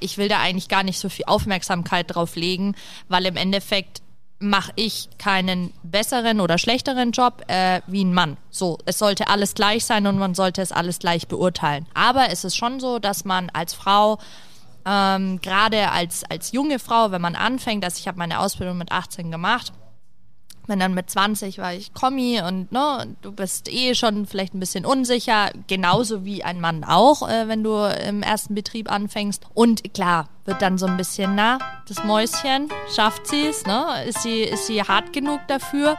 ich will da eigentlich gar nicht so viel Aufmerksamkeit drauf legen, weil im Endeffekt mache ich keinen besseren oder schlechteren Job äh, wie ein Mann. So, es sollte alles gleich sein und man sollte es alles gleich beurteilen. Aber es ist schon so, dass man als Frau ähm, gerade als als junge Frau, wenn man anfängt, also ich habe meine Ausbildung mit 18 gemacht, wenn dann mit 20 war ich Kommi und ne, du bist eh schon vielleicht ein bisschen unsicher, genauso wie ein Mann auch, äh, wenn du im ersten Betrieb anfängst. Und klar, wird dann so ein bisschen, na, das Mäuschen, schafft sie es, ne? Ist sie, ist sie hart genug dafür?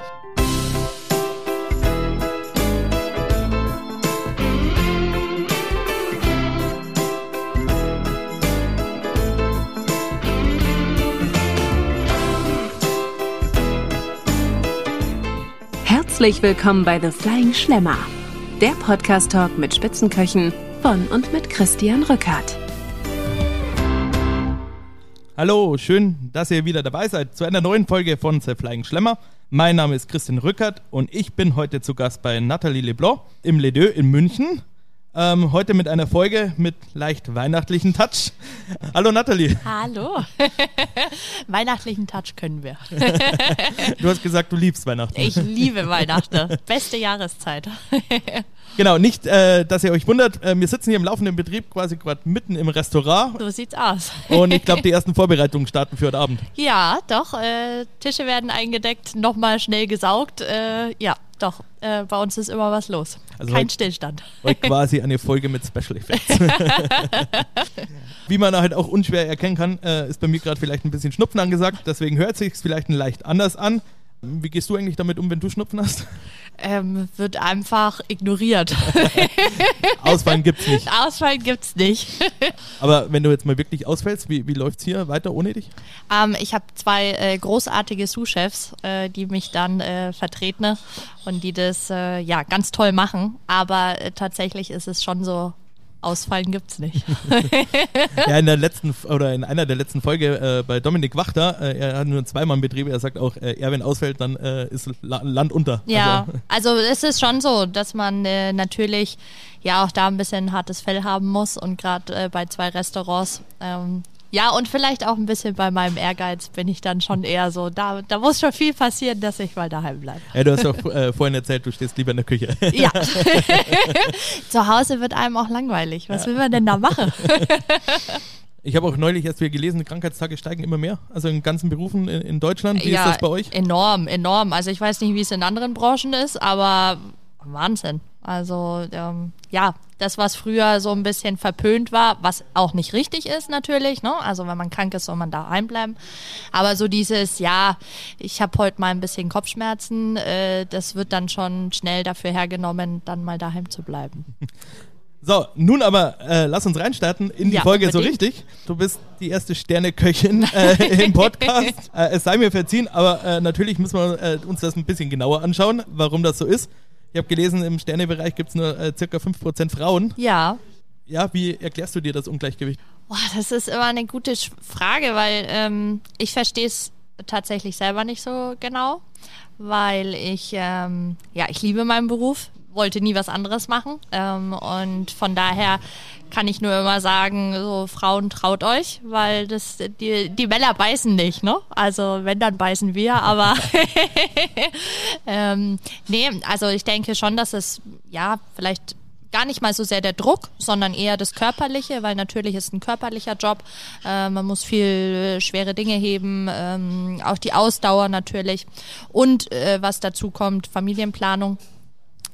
Herzlich willkommen bei The Flying Schlemmer, der Podcast-Talk mit Spitzenköchen von und mit Christian Rückert. Hallo, schön, dass ihr wieder dabei seid zu einer neuen Folge von The Flying Schlemmer. Mein Name ist Christian Rückert und ich bin heute zu Gast bei Nathalie Leblanc im Les Deux in München. Ähm, heute mit einer Folge mit leicht weihnachtlichen Touch. Hallo Nathalie. Hallo. weihnachtlichen Touch können wir. du hast gesagt, du liebst Weihnachten. Ich liebe Weihnachten. Beste Jahreszeit. Genau, nicht, äh, dass ihr euch wundert, äh, wir sitzen hier im laufenden Betrieb quasi gerade mitten im Restaurant. So sieht's aus. Und ich glaube, die ersten Vorbereitungen starten für heute Abend. Ja, doch. Äh, Tische werden eingedeckt, nochmal schnell gesaugt. Äh, ja, doch, äh, bei uns ist immer was los. Also Kein Stillstand. Heute quasi eine Folge mit Special Effects. Wie man halt auch unschwer erkennen kann, äh, ist bei mir gerade vielleicht ein bisschen Schnupfen angesagt. Deswegen hört sich es vielleicht ein leicht anders an. Wie gehst du eigentlich damit um, wenn du Schnupfen hast? Ähm, wird einfach ignoriert. Ausfallen gibt's nicht. Ausfallen gibt's nicht. Aber wenn du jetzt mal wirklich ausfällst, wie, wie läuft's hier weiter ohne dich? Ähm, ich habe zwei äh, großartige Sous-Chefs, äh, die mich dann äh, vertreten und die das äh, ja ganz toll machen. Aber äh, tatsächlich ist es schon so, Ausfallen gibt's nicht. ja, in der letzten oder in einer der letzten Folge äh, bei Dominik Wachter, äh, er hat nur zweimal einen Betrieb, er sagt auch, äh, er wenn ausfällt, dann äh, ist La Land unter. Ja, also, also, es ist schon so, dass man äh, natürlich ja auch da ein bisschen hartes Fell haben muss und gerade äh, bei zwei Restaurants ähm, ja, und vielleicht auch ein bisschen bei meinem Ehrgeiz bin ich dann schon eher so, da, da muss schon viel passieren, dass ich mal daheim bleibe. Ja, du hast doch äh, vorhin erzählt, du stehst lieber in der Küche. Ja. Zu Hause wird einem auch langweilig. Was ja. will man denn da machen? Ich habe auch neulich erst wieder gelesen, Krankheitstage steigen immer mehr, also in ganzen Berufen in, in Deutschland. Wie ja, ist das bei euch? Enorm, enorm. Also ich weiß nicht, wie es in anderen Branchen ist, aber Wahnsinn. Also ähm, ja, das, was früher so ein bisschen verpönt war, was auch nicht richtig ist natürlich, ne? Also wenn man krank ist, soll man daheim bleiben. Aber so dieses, ja, ich habe heute mal ein bisschen Kopfschmerzen, äh, das wird dann schon schnell dafür hergenommen, dann mal daheim zu bleiben. So, nun aber äh, lass uns reinstarten in die ja, Folge unbedingt. so richtig. Du bist die erste Sterneköchin äh, im Podcast. äh, es sei mir verziehen, aber äh, natürlich müssen wir äh, uns das ein bisschen genauer anschauen, warum das so ist. Ich habe gelesen, im Sternebereich gibt es nur äh, circa 5% Frauen. Ja. Ja, wie erklärst du dir das Ungleichgewicht? Boah, das ist immer eine gute Frage, weil ähm, ich verstehe es tatsächlich selber nicht so genau, weil ich, ähm, ja, ich liebe meinen Beruf wollte nie was anderes machen. Ähm, und von daher kann ich nur immer sagen, so Frauen traut euch, weil das die, die Männer beißen nicht, ne? Also wenn, dann beißen wir, aber ähm, nee, also ich denke schon, dass es ja vielleicht gar nicht mal so sehr der Druck, sondern eher das Körperliche, weil natürlich ist ein körperlicher Job. Äh, man muss viel schwere Dinge heben, ähm, auch die Ausdauer natürlich. Und äh, was dazu kommt, Familienplanung.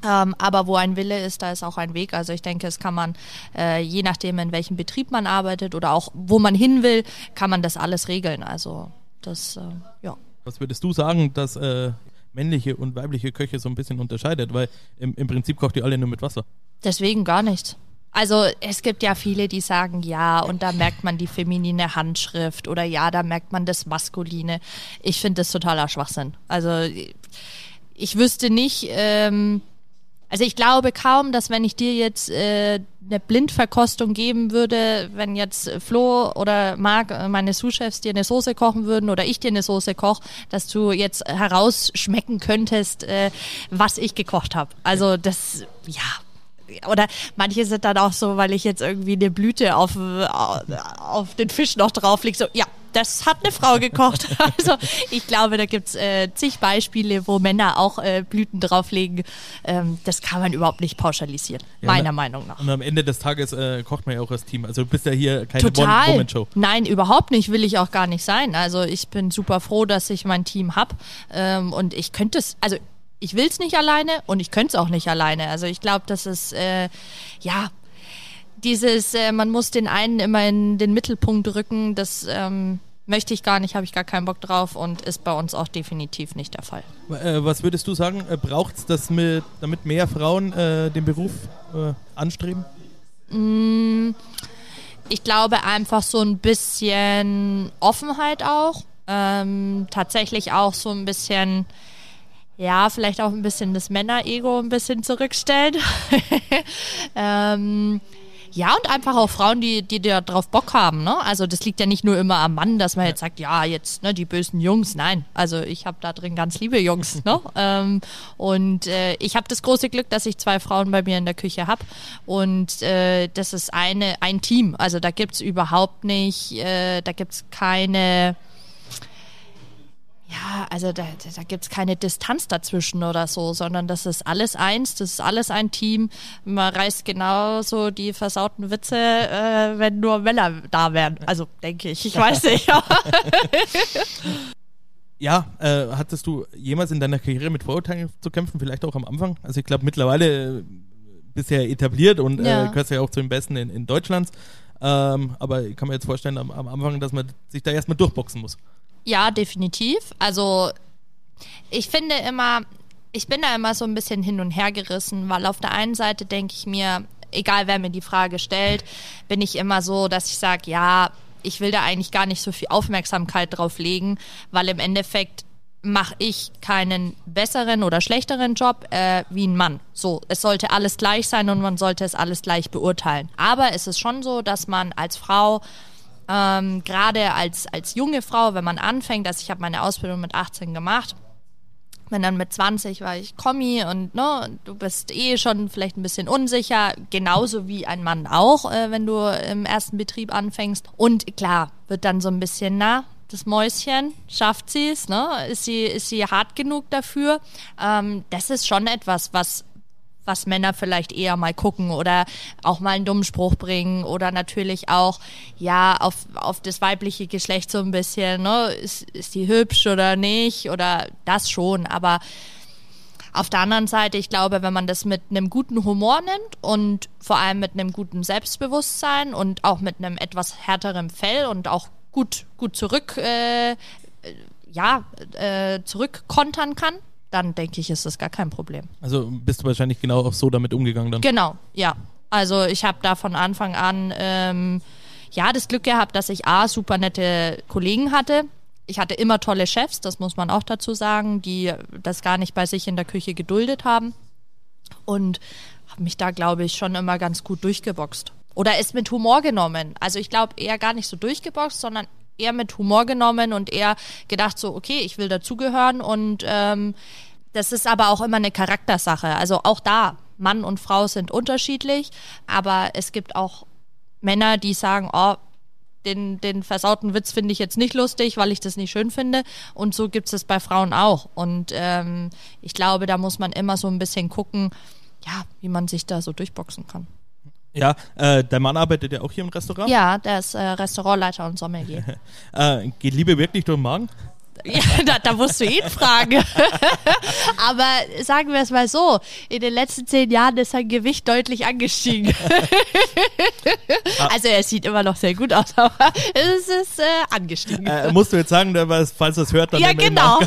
Ähm, aber wo ein Wille ist, da ist auch ein Weg. Also ich denke, es kann man, äh, je nachdem, in welchem Betrieb man arbeitet oder auch wo man hin will, kann man das alles regeln. Also das, äh, ja. Was würdest du sagen, dass äh, männliche und weibliche Köche so ein bisschen unterscheidet? Weil im, im Prinzip kocht ihr alle nur mit Wasser. Deswegen gar nicht. Also es gibt ja viele, die sagen, ja, und da merkt man die feminine Handschrift oder ja, da merkt man das Maskuline. Ich finde das totaler Schwachsinn. Also ich wüsste nicht, ähm, also ich glaube kaum, dass wenn ich dir jetzt äh, eine Blindverkostung geben würde, wenn jetzt Flo oder Marc, äh, meine Sous-Chefs, dir eine Soße kochen würden oder ich dir eine Soße koche, dass du jetzt herausschmecken könntest, äh, was ich gekocht habe. Also das, ja, oder manche sind dann auch so, weil ich jetzt irgendwie eine Blüte auf, auf den Fisch noch drauf liege, so, ja, das hat eine Frau gekocht. Also ich glaube, da gibt's äh, zig Beispiele, wo Männer auch äh, Blüten drauflegen. Ähm, das kann man überhaupt nicht pauschalisieren, ja, meiner na, Meinung nach. Und am Ende des Tages äh, kocht man ja auch als Team. Also du bist ja hier keine One-Woman-Show. Nein, überhaupt nicht. Will ich auch gar nicht sein. Also ich bin super froh, dass ich mein Team habe. Ähm, und ich könnte es, also ich will es nicht alleine und ich könnte es auch nicht alleine. Also ich glaube, das ist, äh, ja, dieses, äh, man muss den einen immer in den Mittelpunkt rücken, das ähm, möchte ich gar nicht, habe ich gar keinen Bock drauf und ist bei uns auch definitiv nicht der Fall. Äh, was würdest du sagen, äh, braucht es das, mit, damit mehr Frauen äh, den Beruf äh, anstreben? Mm, ich glaube einfach so ein bisschen Offenheit auch. Ähm, tatsächlich auch so ein bisschen ja, vielleicht auch ein bisschen das Männerego ein bisschen zurückstellen. ähm, ja, und einfach auch Frauen, die, die da drauf Bock haben. Ne? Also das liegt ja nicht nur immer am Mann, dass man jetzt sagt, ja, jetzt ne, die bösen Jungs. Nein, also ich habe da drin ganz liebe Jungs. ne? ähm, und äh, ich habe das große Glück, dass ich zwei Frauen bei mir in der Küche habe. Und äh, das ist eine, ein Team. Also da gibt's überhaupt nicht, äh, da gibt's keine ja, also da, da gibt es keine Distanz dazwischen oder so, sondern das ist alles eins, das ist alles ein Team. Man reißt genauso die versauten Witze, äh, wenn nur Männer da wären. Also denke ich, ich weiß nicht. ja, äh, hattest du jemals in deiner Karriere mit Vorurteilen zu kämpfen, vielleicht auch am Anfang? Also ich glaube mittlerweile äh, bisher etabliert und äh, ja. äh, gehörst ja auch zu den Besten in, in Deutschlands. Ähm, aber ich kann mir jetzt vorstellen am, am Anfang, dass man sich da erstmal durchboxen muss. Ja, definitiv. Also ich finde immer, ich bin da immer so ein bisschen hin und her gerissen, weil auf der einen Seite denke ich mir, egal wer mir die Frage stellt, bin ich immer so, dass ich sage, ja, ich will da eigentlich gar nicht so viel Aufmerksamkeit drauf legen, weil im Endeffekt mache ich keinen besseren oder schlechteren Job äh, wie ein Mann. So, es sollte alles gleich sein und man sollte es alles gleich beurteilen. Aber es ist schon so, dass man als Frau ähm, Gerade als, als junge Frau, wenn man anfängt, also ich habe meine Ausbildung mit 18 gemacht, wenn dann mit 20 war ich Kommi und ne, du bist eh schon vielleicht ein bisschen unsicher, genauso wie ein Mann auch, äh, wenn du im ersten Betrieb anfängst. Und klar, wird dann so ein bisschen, na, das Mäuschen, schafft sie es, ne? Ist sie, ist sie hart genug dafür? Ähm, das ist schon etwas, was was Männer vielleicht eher mal gucken oder auch mal einen dummen Spruch bringen oder natürlich auch, ja, auf, auf das weibliche Geschlecht so ein bisschen, ne, ist, ist die hübsch oder nicht oder das schon, aber auf der anderen Seite, ich glaube, wenn man das mit einem guten Humor nimmt und vor allem mit einem guten Selbstbewusstsein und auch mit einem etwas härteren Fell und auch gut, gut zurück, äh, ja, äh, zurückkontern kann, dann denke ich, ist das gar kein Problem. Also bist du wahrscheinlich genau auch so damit umgegangen dann? Genau, ja. Also ich habe da von Anfang an ähm, ja das Glück gehabt, dass ich A, super nette Kollegen hatte. Ich hatte immer tolle Chefs, das muss man auch dazu sagen, die das gar nicht bei sich in der Küche geduldet haben. Und habe mich da, glaube ich, schon immer ganz gut durchgeboxt. Oder ist mit Humor genommen. Also ich glaube eher gar nicht so durchgeboxt, sondern eher mit Humor genommen und eher gedacht so, okay, ich will dazugehören und ähm, das ist aber auch immer eine Charaktersache. Also auch da, Mann und Frau sind unterschiedlich, aber es gibt auch Männer, die sagen, oh, den, den versauten Witz finde ich jetzt nicht lustig, weil ich das nicht schön finde. Und so gibt es bei Frauen auch. Und ähm, ich glaube, da muss man immer so ein bisschen gucken, ja, wie man sich da so durchboxen kann. Ja, äh, der Mann arbeitet ja auch hier im Restaurant. Ja, der ist äh, Restaurantleiter und Sommelier. äh, geht Liebe wirklich durch den Magen? Ja, da, da musst du ihn fragen. Aber sagen wir es mal so, in den letzten zehn Jahren ist sein Gewicht deutlich angestiegen. Also er sieht immer noch sehr gut aus, aber es ist äh, angestiegen. Äh, musst du jetzt sagen, falls es hört, dann Ja, genau.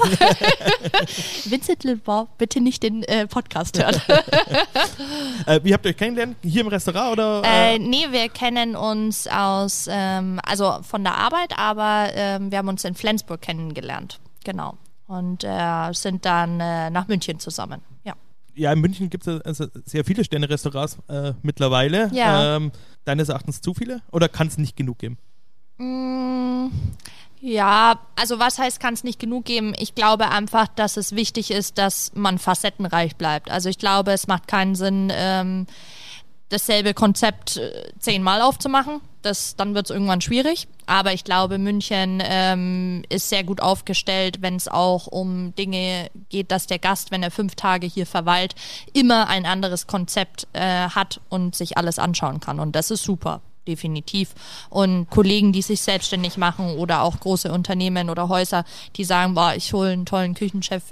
Vincent Lindbaum, bitte nicht den äh, Podcast hören. äh, wie habt ihr euch kennengelernt? Hier im Restaurant oder? Äh, nee, wir kennen uns aus, ähm, also von der Arbeit, aber ähm, wir haben uns in Flensburg kennengelernt. Genau. Und äh, sind dann äh, nach München zusammen. Ja. Ja, in München gibt es also sehr viele Sterne-Restaurants äh, mittlerweile. Ja. Ähm, deines Erachtens zu viele? Oder kann es nicht genug geben? Mm, ja, also was heißt, kann es nicht genug geben? Ich glaube einfach, dass es wichtig ist, dass man facettenreich bleibt. Also ich glaube, es macht keinen Sinn, ähm, dasselbe Konzept äh, zehnmal aufzumachen. Das, dann wird es irgendwann schwierig. Aber ich glaube, München ähm, ist sehr gut aufgestellt, wenn es auch um Dinge geht, dass der Gast, wenn er fünf Tage hier verweilt, immer ein anderes Konzept äh, hat und sich alles anschauen kann. Und das ist super definitiv. Und Kollegen, die sich selbstständig machen oder auch große Unternehmen oder Häuser, die sagen, boah, ich hole einen tollen Küchenchef,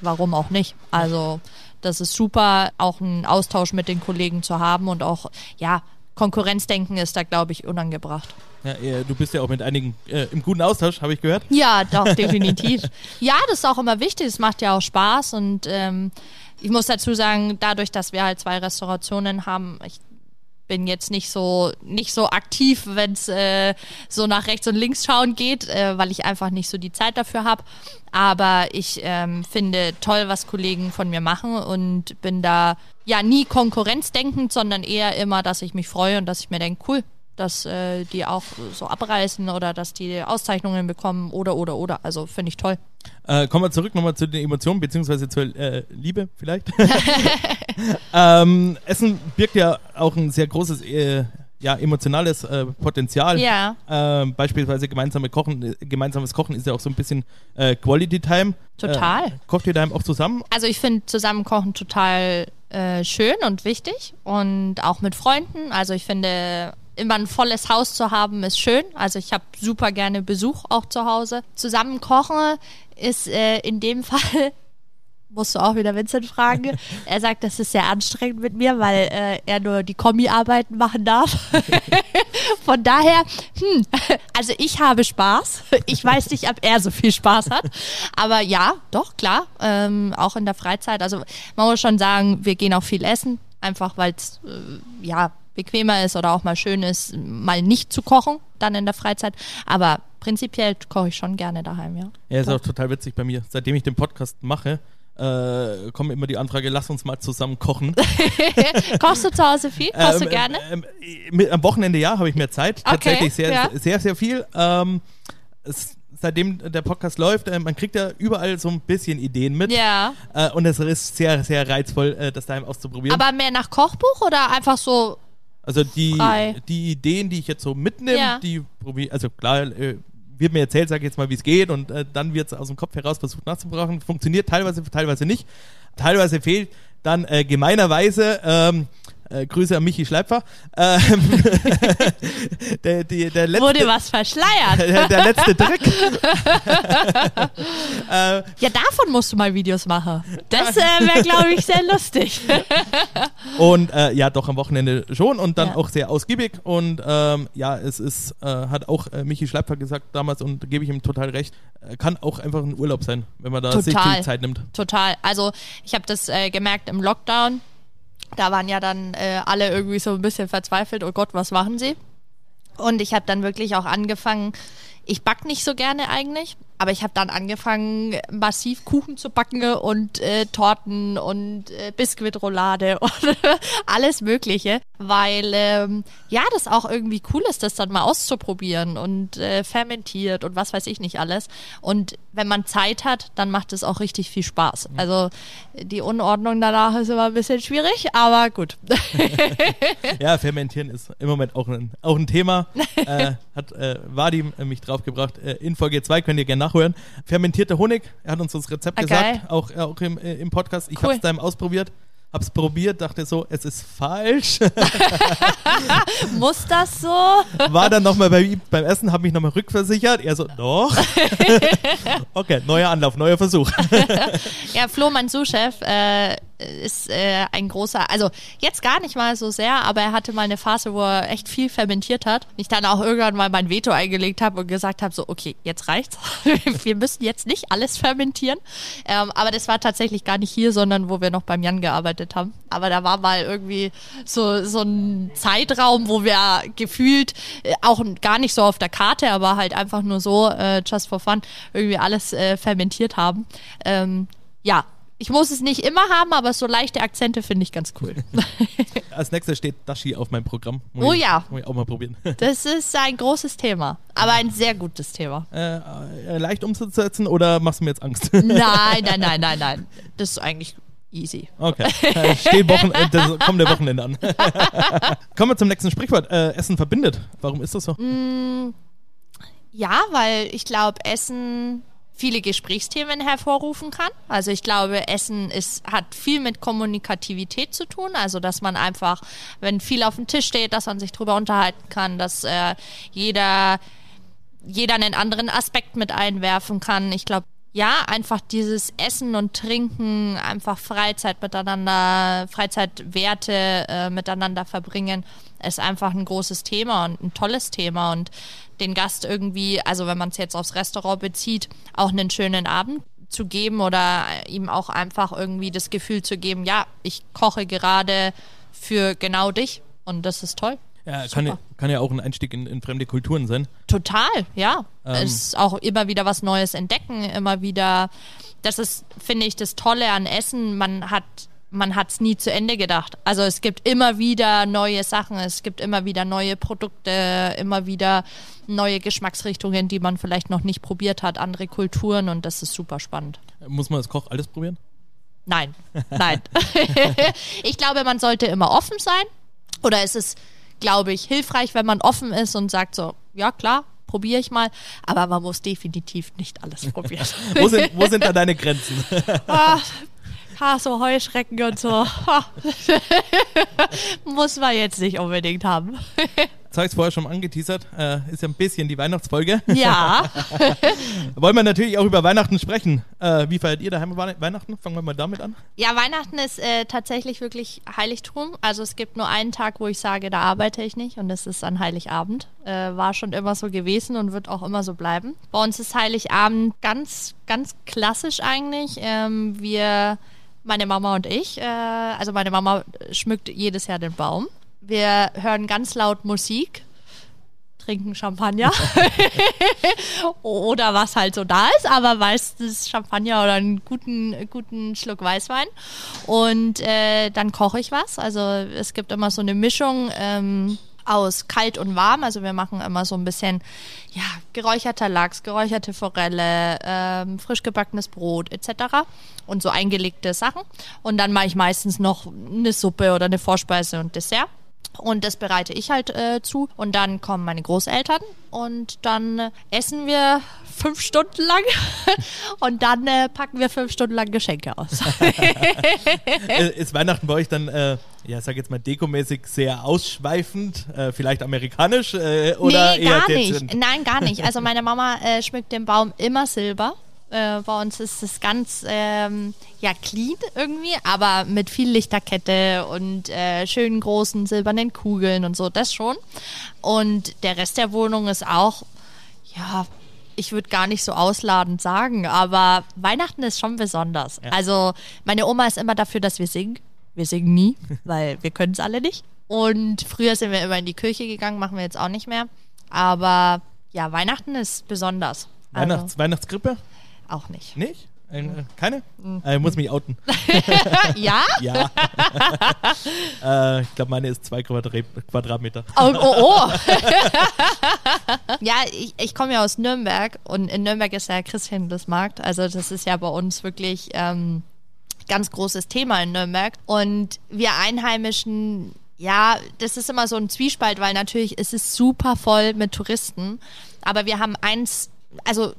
warum auch nicht? Also das ist super, auch einen Austausch mit den Kollegen zu haben und auch, ja, Konkurrenzdenken ist da, glaube ich, unangebracht. Ja, du bist ja auch mit einigen äh, im guten Austausch, habe ich gehört. Ja, doch, definitiv. ja, das ist auch immer wichtig, es macht ja auch Spaß und ähm, ich muss dazu sagen, dadurch, dass wir halt zwei Restaurationen haben, ich bin jetzt nicht so nicht so aktiv, wenn es äh, so nach rechts und links schauen geht, äh, weil ich einfach nicht so die Zeit dafür habe. Aber ich ähm, finde toll, was Kollegen von mir machen und bin da ja nie konkurrenzdenkend, sondern eher immer, dass ich mich freue und dass ich mir denke, cool, dass äh, die auch so abreißen oder dass die Auszeichnungen bekommen oder oder oder. Also finde ich toll. Äh, kommen wir zurück nochmal zu den Emotionen beziehungsweise zur äh, Liebe vielleicht. ähm, Essen birgt ja auch ein sehr großes äh, ja, emotionales äh, Potenzial. Ja. Ähm, beispielsweise gemeinsame Kochen, äh, gemeinsames Kochen ist ja auch so ein bisschen äh, Quality Time. Total. Äh, kocht ihr daheim auch zusammen? Also ich finde zusammen kochen total äh, schön und wichtig und auch mit Freunden. Also ich finde immer ein volles Haus zu haben, ist schön. Also ich habe super gerne Besuch auch zu Hause. Zusammen kochen ist äh, in dem Fall musst du auch wieder Vincent fragen. Er sagt, das ist sehr anstrengend mit mir, weil äh, er nur die Kombi-Arbeiten machen darf. Von daher, hm, also ich habe Spaß. Ich weiß nicht, ob er so viel Spaß hat. Aber ja, doch, klar, ähm, auch in der Freizeit. Also man muss schon sagen, wir gehen auch viel essen, einfach weil es, äh, ja, bequemer ist oder auch mal schön ist, mal nicht zu kochen, dann in der Freizeit. Aber prinzipiell koche ich schon gerne daheim, ja. Ja, ist auch total witzig bei mir. Seitdem ich den Podcast mache, äh, kommt immer die Anfrage, lass uns mal zusammen kochen. Kochst du zu Hause viel? Kochst ähm, du gerne? Ähm, mit, am Wochenende ja, habe ich mehr Zeit. Okay, Tatsächlich sehr, ja. sehr, sehr, sehr viel. Ähm, es, seitdem der Podcast läuft, äh, man kriegt ja überall so ein bisschen Ideen mit. Ja. Äh, und es ist sehr, sehr reizvoll, äh, das daheim auszuprobieren. Aber mehr nach Kochbuch oder einfach so also die, die Ideen, die ich jetzt so mitnehme, ja. die probiere, also klar, äh, wird mir erzählt, sag ich jetzt mal, wie es geht und äh, dann wird es aus dem Kopf heraus versucht nachzubrachen. Funktioniert teilweise, teilweise nicht. Teilweise fehlt dann äh, gemeinerweise ähm, äh, Grüße an Michi Schleipfer. Ähm, der, die, der letzte, Wurde was verschleiert. Der, der letzte Trick. äh, ja, davon musst du mal Videos machen. Das äh, wäre, glaube ich, sehr lustig. und äh, ja, doch am Wochenende schon und dann ja. auch sehr ausgiebig. Und ähm, ja, es ist, äh, hat auch äh, Michi Schleipfer gesagt damals und gebe ich ihm total recht, kann auch einfach ein Urlaub sein, wenn man da total. sich viel Zeit nimmt. Total. Also ich habe das gemerkt im Lockdown da waren ja dann äh, alle irgendwie so ein bisschen verzweifelt, oh Gott, was machen sie? Und ich habe dann wirklich auch angefangen, ich back nicht so gerne eigentlich, aber ich habe dann angefangen, massiv Kuchen zu backen und äh, Torten und äh, Biskuitroulade und alles Mögliche, weil ähm, ja, das auch irgendwie cool ist, das dann mal auszuprobieren und äh, fermentiert und was weiß ich nicht alles. Und wenn man Zeit hat, dann macht es auch richtig viel Spaß. Also die Unordnung danach ist immer ein bisschen schwierig, aber gut. ja, fermentieren ist im Moment auch ein, auch ein Thema. äh, hat äh, Vadim mich draufgebracht. Äh, in Folge 2 könnt ihr gerne nachhören. Fermentierter Honig, er hat uns das Rezept okay. Ah, gesagt, auch, auch im, äh, im Podcast. Ich cool. habe es daheim ausprobiert hab's probiert, dachte so, es ist falsch. Muss das so? War dann nochmal bei, beim Essen, habe mich nochmal rückversichert. Er so, doch. okay, neuer Anlauf, neuer Versuch. ja, Flo, mein Sous-Chef, äh, ist äh, ein großer, also jetzt gar nicht mal so sehr, aber er hatte mal eine Phase, wo er echt viel fermentiert hat. Ich dann auch irgendwann mal mein Veto eingelegt habe und gesagt habe, so, okay, jetzt reicht's. wir müssen jetzt nicht alles fermentieren. Ähm, aber das war tatsächlich gar nicht hier, sondern wo wir noch beim Jan gearbeitet haben. Aber da war mal irgendwie so, so ein Zeitraum, wo wir gefühlt äh, auch gar nicht so auf der Karte, aber halt einfach nur so, äh, just for fun, irgendwie alles äh, fermentiert haben. Ähm, ja, ich muss es nicht immer haben, aber so leichte Akzente finde ich ganz cool. Als nächstes steht Dashi auf meinem Programm. Muss oh ich, ja. Muss ich auch mal probieren. Das ist ein großes Thema, aber ein sehr gutes Thema. Äh, äh, leicht umzusetzen oder machst du mir jetzt Angst? Nein, nein, nein, nein, nein. Das ist eigentlich easy. Okay. Äh, Steht Wochen, äh, das kommende Wochenende an. Kommen wir zum nächsten Sprichwort. Äh, Essen verbindet. Warum ist das so? Mm, ja, weil ich glaube, Essen viele Gesprächsthemen hervorrufen kann. Also ich glaube, Essen ist, hat viel mit Kommunikativität zu tun. Also dass man einfach, wenn viel auf dem Tisch steht, dass man sich drüber unterhalten kann, dass äh, jeder jeder einen anderen Aspekt mit einwerfen kann. Ich glaube, ja, einfach dieses Essen und Trinken, einfach Freizeit miteinander, Freizeitwerte äh, miteinander verbringen, ist einfach ein großes Thema und ein tolles Thema und den Gast irgendwie, also wenn man es jetzt aufs Restaurant bezieht, auch einen schönen Abend zu geben oder ihm auch einfach irgendwie das Gefühl zu geben, ja, ich koche gerade für genau dich und das ist toll. Ja, kann ja, kann ja, auch ein Einstieg in, in fremde Kulturen sein. Total, ja. Ähm. Es ist auch immer wieder was Neues entdecken, immer wieder. Das ist, finde ich, das Tolle an Essen. Man hat man hat es nie zu Ende gedacht. Also es gibt immer wieder neue Sachen, es gibt immer wieder neue Produkte, immer wieder neue Geschmacksrichtungen, die man vielleicht noch nicht probiert hat, andere Kulturen und das ist super spannend. Muss man als Koch alles probieren? Nein, nein. ich glaube, man sollte immer offen sein. Oder es ist glaube ich, hilfreich, wenn man offen ist und sagt so, ja klar, probiere ich mal, aber man muss definitiv nicht alles probieren. wo, sind, wo sind da deine Grenzen? ah, ah, so Heuschrecken und so. muss man jetzt nicht unbedingt haben. Jetzt habe ich es vorher schon angeteasert. Äh, ist ja ein bisschen die Weihnachtsfolge. Ja. Wollen wir natürlich auch über Weihnachten sprechen. Äh, wie feiert ihr daheim Weihnachten? Fangen wir mal damit an. Ja, Weihnachten ist äh, tatsächlich wirklich Heiligtum. Also es gibt nur einen Tag, wo ich sage, da arbeite ich nicht und das ist an Heiligabend. Äh, war schon immer so gewesen und wird auch immer so bleiben. Bei uns ist Heiligabend ganz, ganz klassisch eigentlich. Ähm, wir meine Mama und ich. Äh, also meine Mama schmückt jedes Jahr den Baum. Wir hören ganz laut Musik, trinken Champagner oder was halt so da ist, aber meistens Champagner oder einen guten, guten Schluck Weißwein. Und äh, dann koche ich was. Also es gibt immer so eine Mischung. Ähm, aus kalt und warm. Also wir machen immer so ein bisschen ja, geräucherter Lachs, geräucherte Forelle, ähm, frisch gebackenes Brot etc. Und so eingelegte Sachen. Und dann mache ich meistens noch eine Suppe oder eine Vorspeise und Dessert. Und das bereite ich halt äh, zu. Und dann kommen meine Großeltern und dann äh, essen wir fünf Stunden lang und dann äh, packen wir fünf Stunden lang Geschenke aus. Äh, ist Weihnachten bei euch dann, äh, ja, sag jetzt mal dekomäßig sehr ausschweifend, äh, vielleicht amerikanisch oder nee, gar nicht. Nein, gar nicht. Also meine Mama schmückt den Baum immer silber. Äh, bei uns ist es ganz ähm, ja clean irgendwie, aber mit viel Lichterkette und äh, schönen großen silbernen Kugeln und so, das schon. Und der Rest der Wohnung ist auch, ja, ich würde gar nicht so ausladend sagen, aber Weihnachten ist schon besonders. Ja. Also meine Oma ist immer dafür, dass wir singen. Wir singen nie, weil wir können es alle nicht. Und früher sind wir immer in die Kirche gegangen, machen wir jetzt auch nicht mehr. Aber ja, Weihnachten ist besonders. Weihnachts also, Weihnachtskrippe? Auch nicht. Nicht? Äh, keine? Mhm. Äh, muss mich outen. ja? ja. äh, ich glaube, meine ist zwei Quadratmeter. Oh, oh, oh. ja, ich, ich komme ja aus Nürnberg und in Nürnberg ist ja Christkindlesmarkt. Also das ist ja bei uns wirklich ähm, ganz großes Thema in Nürnberg. Und wir Einheimischen ja, das ist immer so ein Zwiespalt, weil natürlich ist es super voll mit Touristen. Aber wir haben eins, also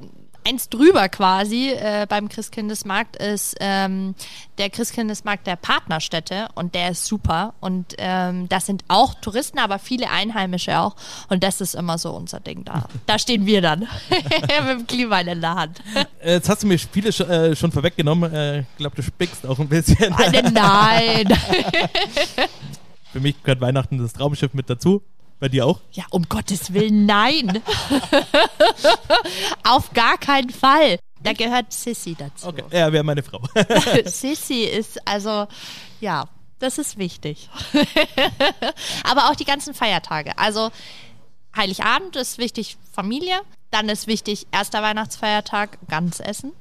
eins drüber quasi äh, beim Christkindesmarkt ist ähm, der Christkindesmarkt der Partnerstädte und der ist super und ähm, das sind auch Touristen, aber viele Einheimische auch und das ist immer so unser Ding da. Da stehen wir dann mit dem Glühwein in der Hand. Äh, jetzt hast du mir viele sch äh, schon vorweggenommen. Äh, ich glaube, du spickst auch ein bisschen. nein. Für mich gehört Weihnachten das Traumschiff mit dazu. Bei dir auch? Ja, um Gottes Willen, nein. Auf gar keinen Fall. Da gehört Sissy dazu. Okay, er wäre meine Frau. Sissy ist also, ja, das ist wichtig. Aber auch die ganzen Feiertage. Also Heiligabend ist wichtig, Familie. Dann ist wichtig, erster Weihnachtsfeiertag, ganz essen.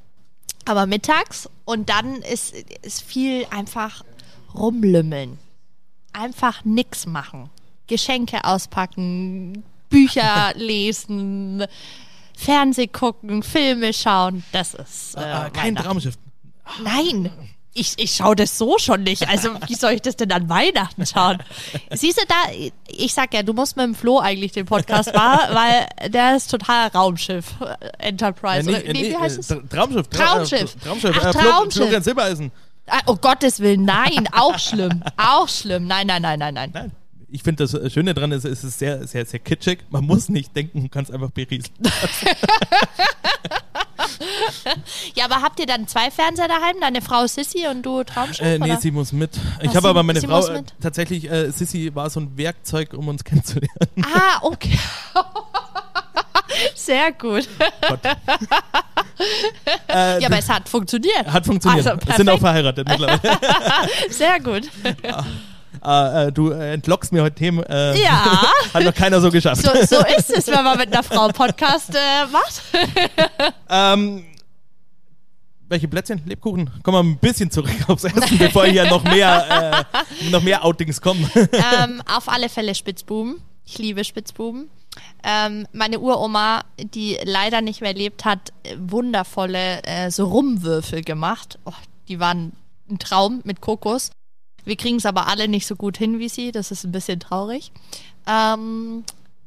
Aber mittags und dann ist, ist viel einfach rumlümmeln. Einfach nichts machen. Geschenke auspacken, Bücher lesen, Fernseh gucken, Filme schauen. Das ist. Äh, ah, kein Traumschiff. Nein. ich, ich schaue das so schon nicht. Also, wie soll ich das denn an Weihnachten schauen? Siehst du da, ich sag ja, du musst mit dem Flo eigentlich den Podcast machen, weil der ist total Raumschiff äh, Enterprise. Ja, nicht, nee, wie heißt es? Äh, Traumschiff. Traumschiff. Äh, Traumschiff. Ach, äh, Traumschiff. Florian Silbereisen. Ah, Oh Gottes Willen, nein, auch schlimm. Auch schlimm. Nein, nein, nein, nein, nein. Nein. Ich finde das äh, Schöne dran ist, es ist sehr, sehr, sehr kitschig. Man muss nicht denken, du kannst einfach berieseln. Ja, aber habt ihr dann zwei Fernseher daheim? Deine Frau Sissy und du Traumschiff? Äh, nee, oder? sie muss mit. Ich habe aber meine Frau äh, tatsächlich, äh, Sissy war so ein Werkzeug, um uns kennenzulernen. Ah, okay. Sehr gut. Äh, Ja, aber es hat funktioniert. hat funktioniert. Also, Wir sind auch perfekt. verheiratet mittlerweile. Sehr gut. äh, äh, du äh, entlockst mir heute Themen. Äh, Ja. Hat noch keiner so geschafft. So, so ist es, wenn man mit einer Frau Podcast äh, macht. Ähm, welche Plätzchen? Lebkuchen? Kommen wir ein bisschen zurück aufs Essen, bevor hier noch mehr, äh, noch mehr Outings kommen. ähm, auf alle Fälle Spitzbuben. Ich liebe Spitzbuben. Ähm, meine Uroma, die leider nicht mehr lebt, hat äh, wundervolle äh, so Rumwürfel gemacht. Oh, die waren ein Traum mit Kokos. Wir kriegen es aber alle nicht so gut hin wie sie. Das ist ein bisschen traurig. Ähm,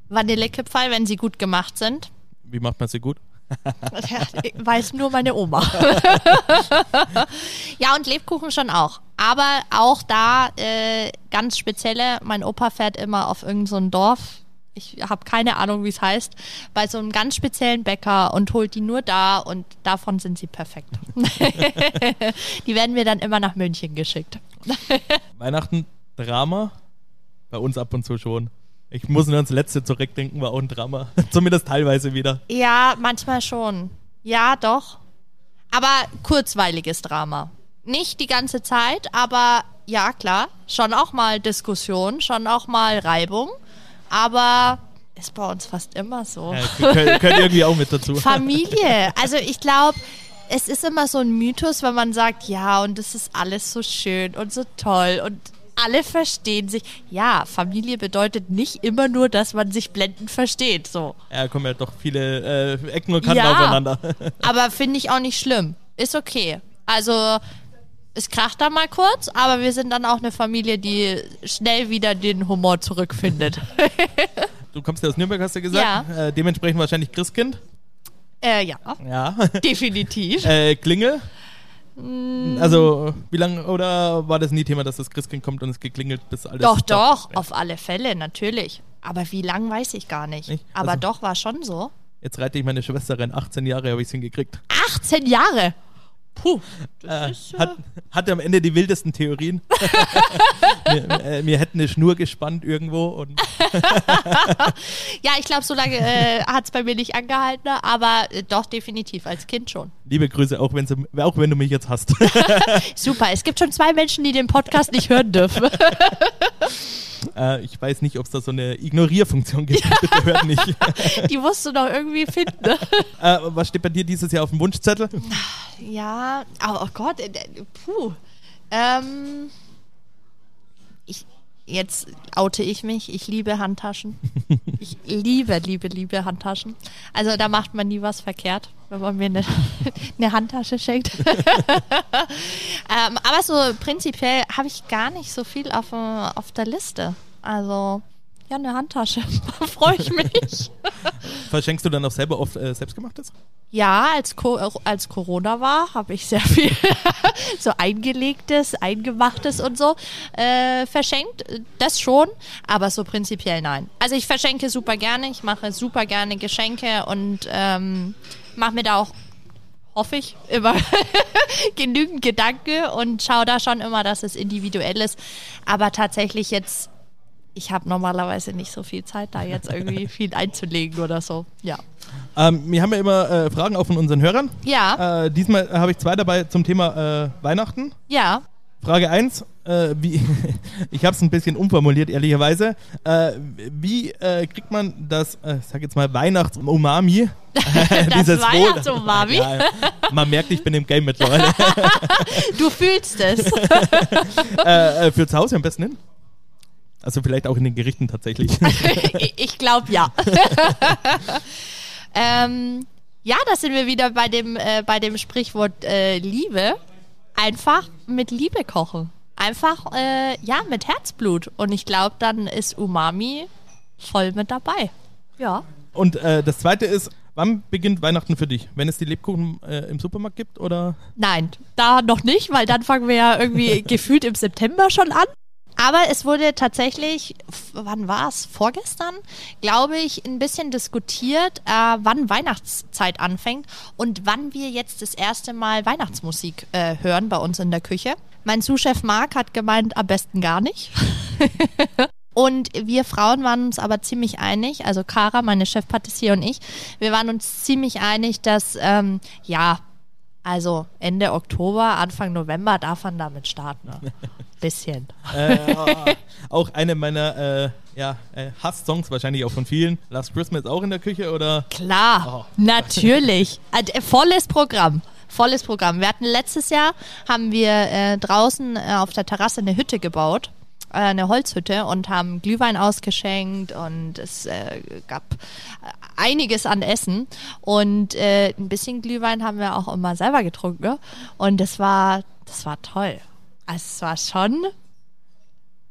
Vanillekipferl, wenn sie gut gemacht sind. Wie macht man sie gut? Ja, weiß nur meine Oma. ja, und Lebkuchen schon auch. Aber auch da äh, ganz spezielle. Mein Opa fährt immer auf irgendein so Dorf. Ich habe keine Ahnung, wie es heißt. Bei so einem ganz speziellen Bäcker und holt die nur da und davon sind sie perfekt. die werden mir dann immer nach München geschickt. Weihnachten, Drama? Bei uns ab und zu schon. Ich muss nur ans letzte zurückdenken, war auch ein Drama. Zumindest teilweise wieder. Ja, manchmal schon. Ja, doch. Aber kurzweiliges Drama. Nicht die ganze Zeit, aber ja, klar. Schon auch mal Diskussion, schon auch mal Reibung. Aber ist bei uns fast immer so. Äh, gehört gehört irgendwie auch mit dazu. Familie. Also ich glaube, es ist immer so ein Mythos, wenn man sagt, ja, und es ist alles so schön und so toll und alle verstehen sich. Ja, Familie bedeutet nicht immer nur, dass man sich blendend versteht. So. Ja, kommen ja doch viele äh, Ecken und Kanten Ja. aufeinander. Aber finde ich auch nicht schlimm. Ist okay. Also, es kracht da mal kurz, aber wir sind dann auch eine Familie, die schnell wieder den Humor zurückfindet. Du kommst ja aus Nürnberg, hast du gesagt. Äh, dementsprechend wahrscheinlich Christkind. äh, ja, Ja. definitiv. äh, Klingel. Mm. Also, wie lange, oder war das nie Thema, dass das Christkind kommt und es geklingelt, bis alles. Doch, doch, Ja. auf alle Fälle, natürlich. Aber wie lang weiß ich gar nicht. Nicht? Aber Also- doch, war schon so. Jetzt reite ich meine Schwester rein. 18 Jahre habe ich es hingekriegt. 18 Jahre. Puh. Äh, hat, hatte am Ende die wildesten Theorien. wir, äh, wir hätten eine Schnur gespannt irgendwo und Ja, ich glaube, so lange äh, hat es bei mir nicht angehalten, aber äh, doch definitiv, als Kind schon. liebe Grüße, auch wenn, sie, auch wenn du mich jetzt hast. Super, es gibt schon zwei Menschen, die den Podcast nicht hören dürfen. Äh, ich weiß nicht, ob es da so eine Ignorierfunktion gibt. Bitte hört nicht. Die musst du noch irgendwie finden. äh, was steht bei dir dieses Jahr auf dem Wunschzettel? Ja, aber oh Gott, äh, äh, puh. Ähm, ich, jetzt oute ich mich. Ich liebe Handtaschen. Ich liebe, liebe, liebe Handtaschen. Also da macht man nie was verkehrt, wenn man mir eine, eine Handtasche schenkt. ähm, aber so prinzipiell habe ich gar nicht so viel auf, äh, auf der Liste. Also ja, eine Handtasche. Da freue ich mich. Verschenkst du dann auch selber oft äh, selbstgemachtes? Ja, als, Co als Corona war, habe ich sehr viel so eingelegtes, eingemachtes und so äh, verschenkt. Das schon, aber so prinzipiell nein. Also ich verschenke super gerne, ich mache super gerne Geschenke und ähm, mache mir da auch, hoffe ich, immer genügend Gedanken und schaue da schon immer, dass es individuell ist. Aber tatsächlich jetzt, ich habe normalerweise nicht so viel Zeit, da jetzt irgendwie viel einzulegen oder so. Ja. Ähm, wir haben ja immer äh, Fragen auch von unseren Hörern. Ja, Äh, diesmal habe ich zwei dabei zum Thema äh, Weihnachten. ja. Frage 1, äh, wie, ich habe es ein bisschen umformuliert, ehrlicherweise. Äh, wie äh, kriegt man das, ich sag jetzt mal, Weihnachts-Umami? Das Weihnachts-Umami? Ja. Man merkt, ich bin im Game mittlerweile. Du fühlst es. äh, für zu Hause am besten hin? Also vielleicht auch in den Gerichten tatsächlich. ich glaube ja. ähm, ja, da sind wir wieder bei dem, äh, bei dem Sprichwort äh, Liebe. einfach mit Liebe kochen. Einfach, äh, ja, mit Herzblut. Und ich glaube, dann ist Umami voll mit dabei. Ja. Und äh, das zweite ist, wann beginnt Weihnachten für dich? Wenn es die Lebkuchen äh, im Supermarkt gibt oder? Nein, da noch nicht, weil dann fangen wir ja irgendwie gefühlt im September schon an. Aber es wurde tatsächlich, wann war es? Vorgestern, glaube ich, ein bisschen diskutiert, äh, wann Weihnachtszeit anfängt und wann wir jetzt das erste Mal Weihnachtsmusik äh, hören bei uns in der Küche. Mein Zuschef Marc hat gemeint, am besten gar nicht. Und wir Frauen waren uns aber ziemlich einig, also Kara, meine Chefpatissier und ich, wir waren uns ziemlich einig, dass ähm, ja, also Ende Oktober, Anfang November darf man damit starten. Bisschen. Äh, auch eine meiner äh, ja, äh, Hass-Songs, wahrscheinlich auch von vielen. Last Christmas auch in der Küche oder? Klar, oh. natürlich. Äh, volles Programm. Volles Programm. Wir hatten letztes Jahr, haben wir äh, draußen äh, auf der Terrasse eine Hütte gebaut eine Holzhütte und haben Glühwein ausgeschenkt und es äh, gab einiges an Essen und äh, ein bisschen Glühwein haben wir auch immer selber getrunken und das war das war toll. Also es war schon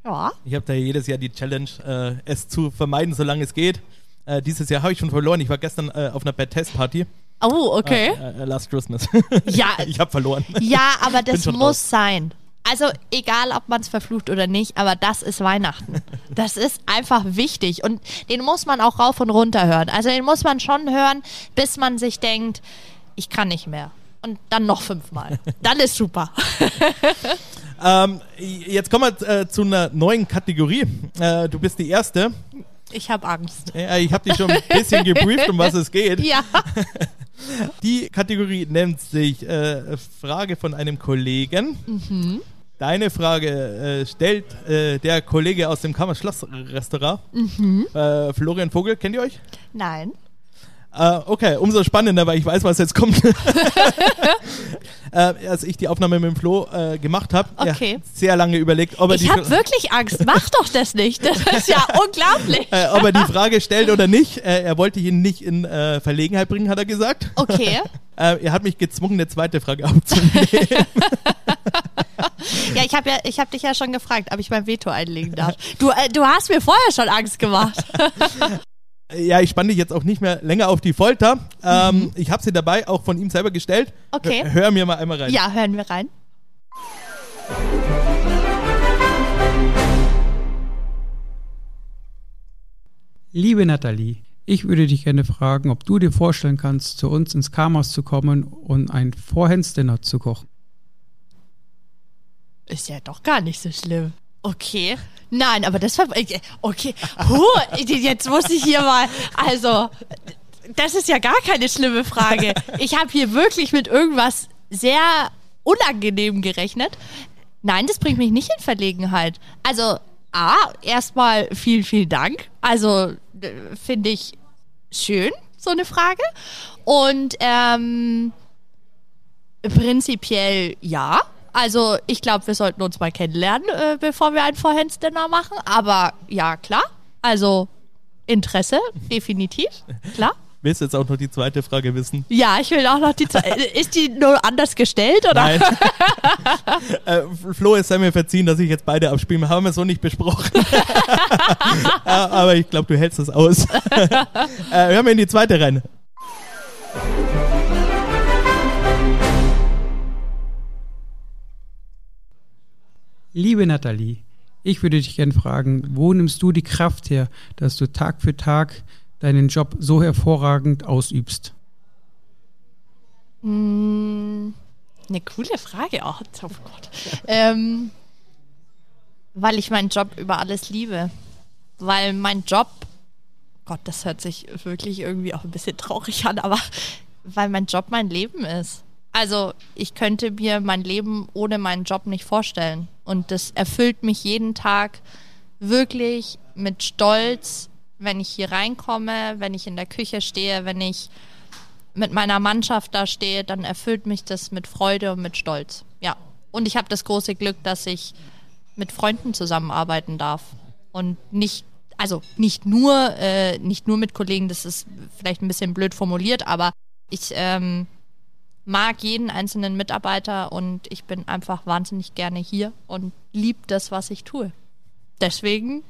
ja. Ich habe da jedes Jahr die Challenge, äh, es zu vermeiden, solange es geht. Äh, dieses Jahr habe ich schon verloren. Ich war gestern äh, auf einer Bad Test Party. Oh, okay. Äh, äh, last Christmas. Ja. ich habe verloren. Ja, aber das muss raus. sein. Also egal, ob man es verflucht oder nicht, aber das ist Weihnachten. Das ist einfach wichtig und den muss man auch rauf und runter hören. Also den muss man schon hören, bis man sich denkt, ich kann nicht mehr. Und dann noch fünfmal. Dann ist super. ähm, jetzt kommen wir äh, zu einer neuen Kategorie. Äh, du bist die Erste. Ich habe Angst. Ja, ich habe dich schon ein bisschen gebrieft, um was es geht. Ja. Die Kategorie nennt sich äh, Frage von einem Kollegen. Mhm. Deine Frage äh, stellt äh, der Kollege aus dem Kammerschloss-Restaurant. Mhm. Äh, Florian Vogel, kennt ihr euch? Nein. Uh, okay, umso spannender, weil ich weiß, was jetzt kommt. uh, als ich die Aufnahme mit dem Flo uh, gemacht habe, okay. sehr lange überlegt, ob er Ich habe wirklich Angst, mach doch das nicht. Das ist ja unglaublich. ob er die Frage stellt oder nicht. er wollte ihn nicht in Verlegenheit bringen, hat er gesagt. Okay. er hat mich gezwungen, eine zweite Frage aufzunehmen. ja, ich habe ja, ich dich ja schon gefragt, ob ich mein Veto einlegen darf. Du, äh, du hast mir vorher schon Angst gemacht. Ja, ich spanne dich jetzt auch nicht mehr länger auf die Folter. Ähm, mhm. Ich habe sie dabei auch von ihm selber gestellt. Okay. Hör, hör mir mal einmal rein. Ja, hören wir rein. Liebe Nathalie, ich würde dich gerne fragen, ob du dir vorstellen kannst, zu uns ins Karmas zu kommen und ein Vorhandsdinner zu kochen. Ist ja doch gar nicht so schlimm. Okay. Nein, aber das war. Okay. Huh, jetzt muss ich hier mal. Also, das ist ja gar keine schlimme Frage. Ich habe hier wirklich mit irgendwas sehr unangenehm gerechnet. Nein, das bringt mich nicht in Verlegenheit. Also, A, erstmal vielen, vielen Dank. Also, finde ich schön, so eine Frage. Und ähm, prinzipiell ja. Also ich glaube, wir sollten uns mal kennenlernen, äh, bevor wir ein Vorhands-Dinner machen. Aber ja, klar. Also Interesse, definitiv. Klar. Willst du jetzt auch noch die zweite Frage wissen? Ja, ich will auch noch die zweite. Ist die nur anders gestellt, oder? Nein. äh, Flo, es sei mir verziehen, dass ich jetzt beide abspiele. Haben wir so nicht besprochen. aber ich glaube, du hältst es aus. äh, hören wir in die zweite rein. Liebe Nathalie, ich würde dich gerne fragen, wo nimmst du die Kraft her, dass du Tag für Tag deinen Job so hervorragend ausübst? Mm, eine coole Frage auch. Oh Gott. ähm, weil ich meinen Job über alles liebe. Weil mein Job, Gott, das hört sich wirklich irgendwie auch ein bisschen traurig an, aber weil mein Job mein Leben ist. Also ich könnte mir mein Leben ohne meinen Job nicht vorstellen. Und das erfüllt mich jeden Tag wirklich mit Stolz, wenn ich hier reinkomme, wenn ich in der Küche stehe, wenn ich mit meiner Mannschaft da stehe, dann erfüllt mich das mit Freude und mit Stolz. Ja. Und ich habe das große Glück, dass ich mit Freunden zusammenarbeiten darf. Und nicht, also nicht nur, äh, nicht nur mit Kollegen, das ist vielleicht ein bisschen blöd formuliert, aber ich ähm, mag jeden einzelnen Mitarbeiter und ich bin einfach wahnsinnig gerne hier und lieb das, was ich tue. Deswegen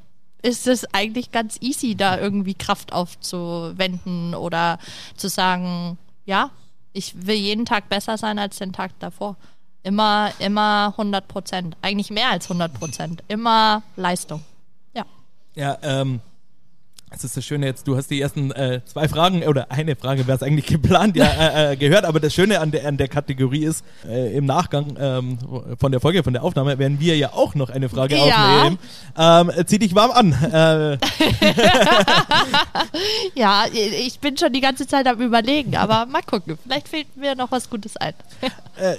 ist es eigentlich ganz easy, da irgendwie Kraft aufzuwenden oder zu sagen, ja, ich will jeden Tag besser sein als den Tag davor. Immer, immer 100 Prozent. Eigentlich mehr als 100 Prozent. Immer Leistung. Ja. Ja, ähm, das ist das Schöne jetzt, du hast die ersten äh, zwei Fragen oder eine Frage wäre es eigentlich geplant, ja, äh, äh, gehört, aber das Schöne an der, an der Kategorie ist, äh, im Nachgang ähm, von der Folge, von der Aufnahme, werden wir ja auch noch eine Frage ja. aufnehmen. Ähm, zieh dich warm an. Äh. ja, ich bin schon die ganze Zeit am überlegen, aber mal gucken, vielleicht fehlt mir noch was Gutes ein.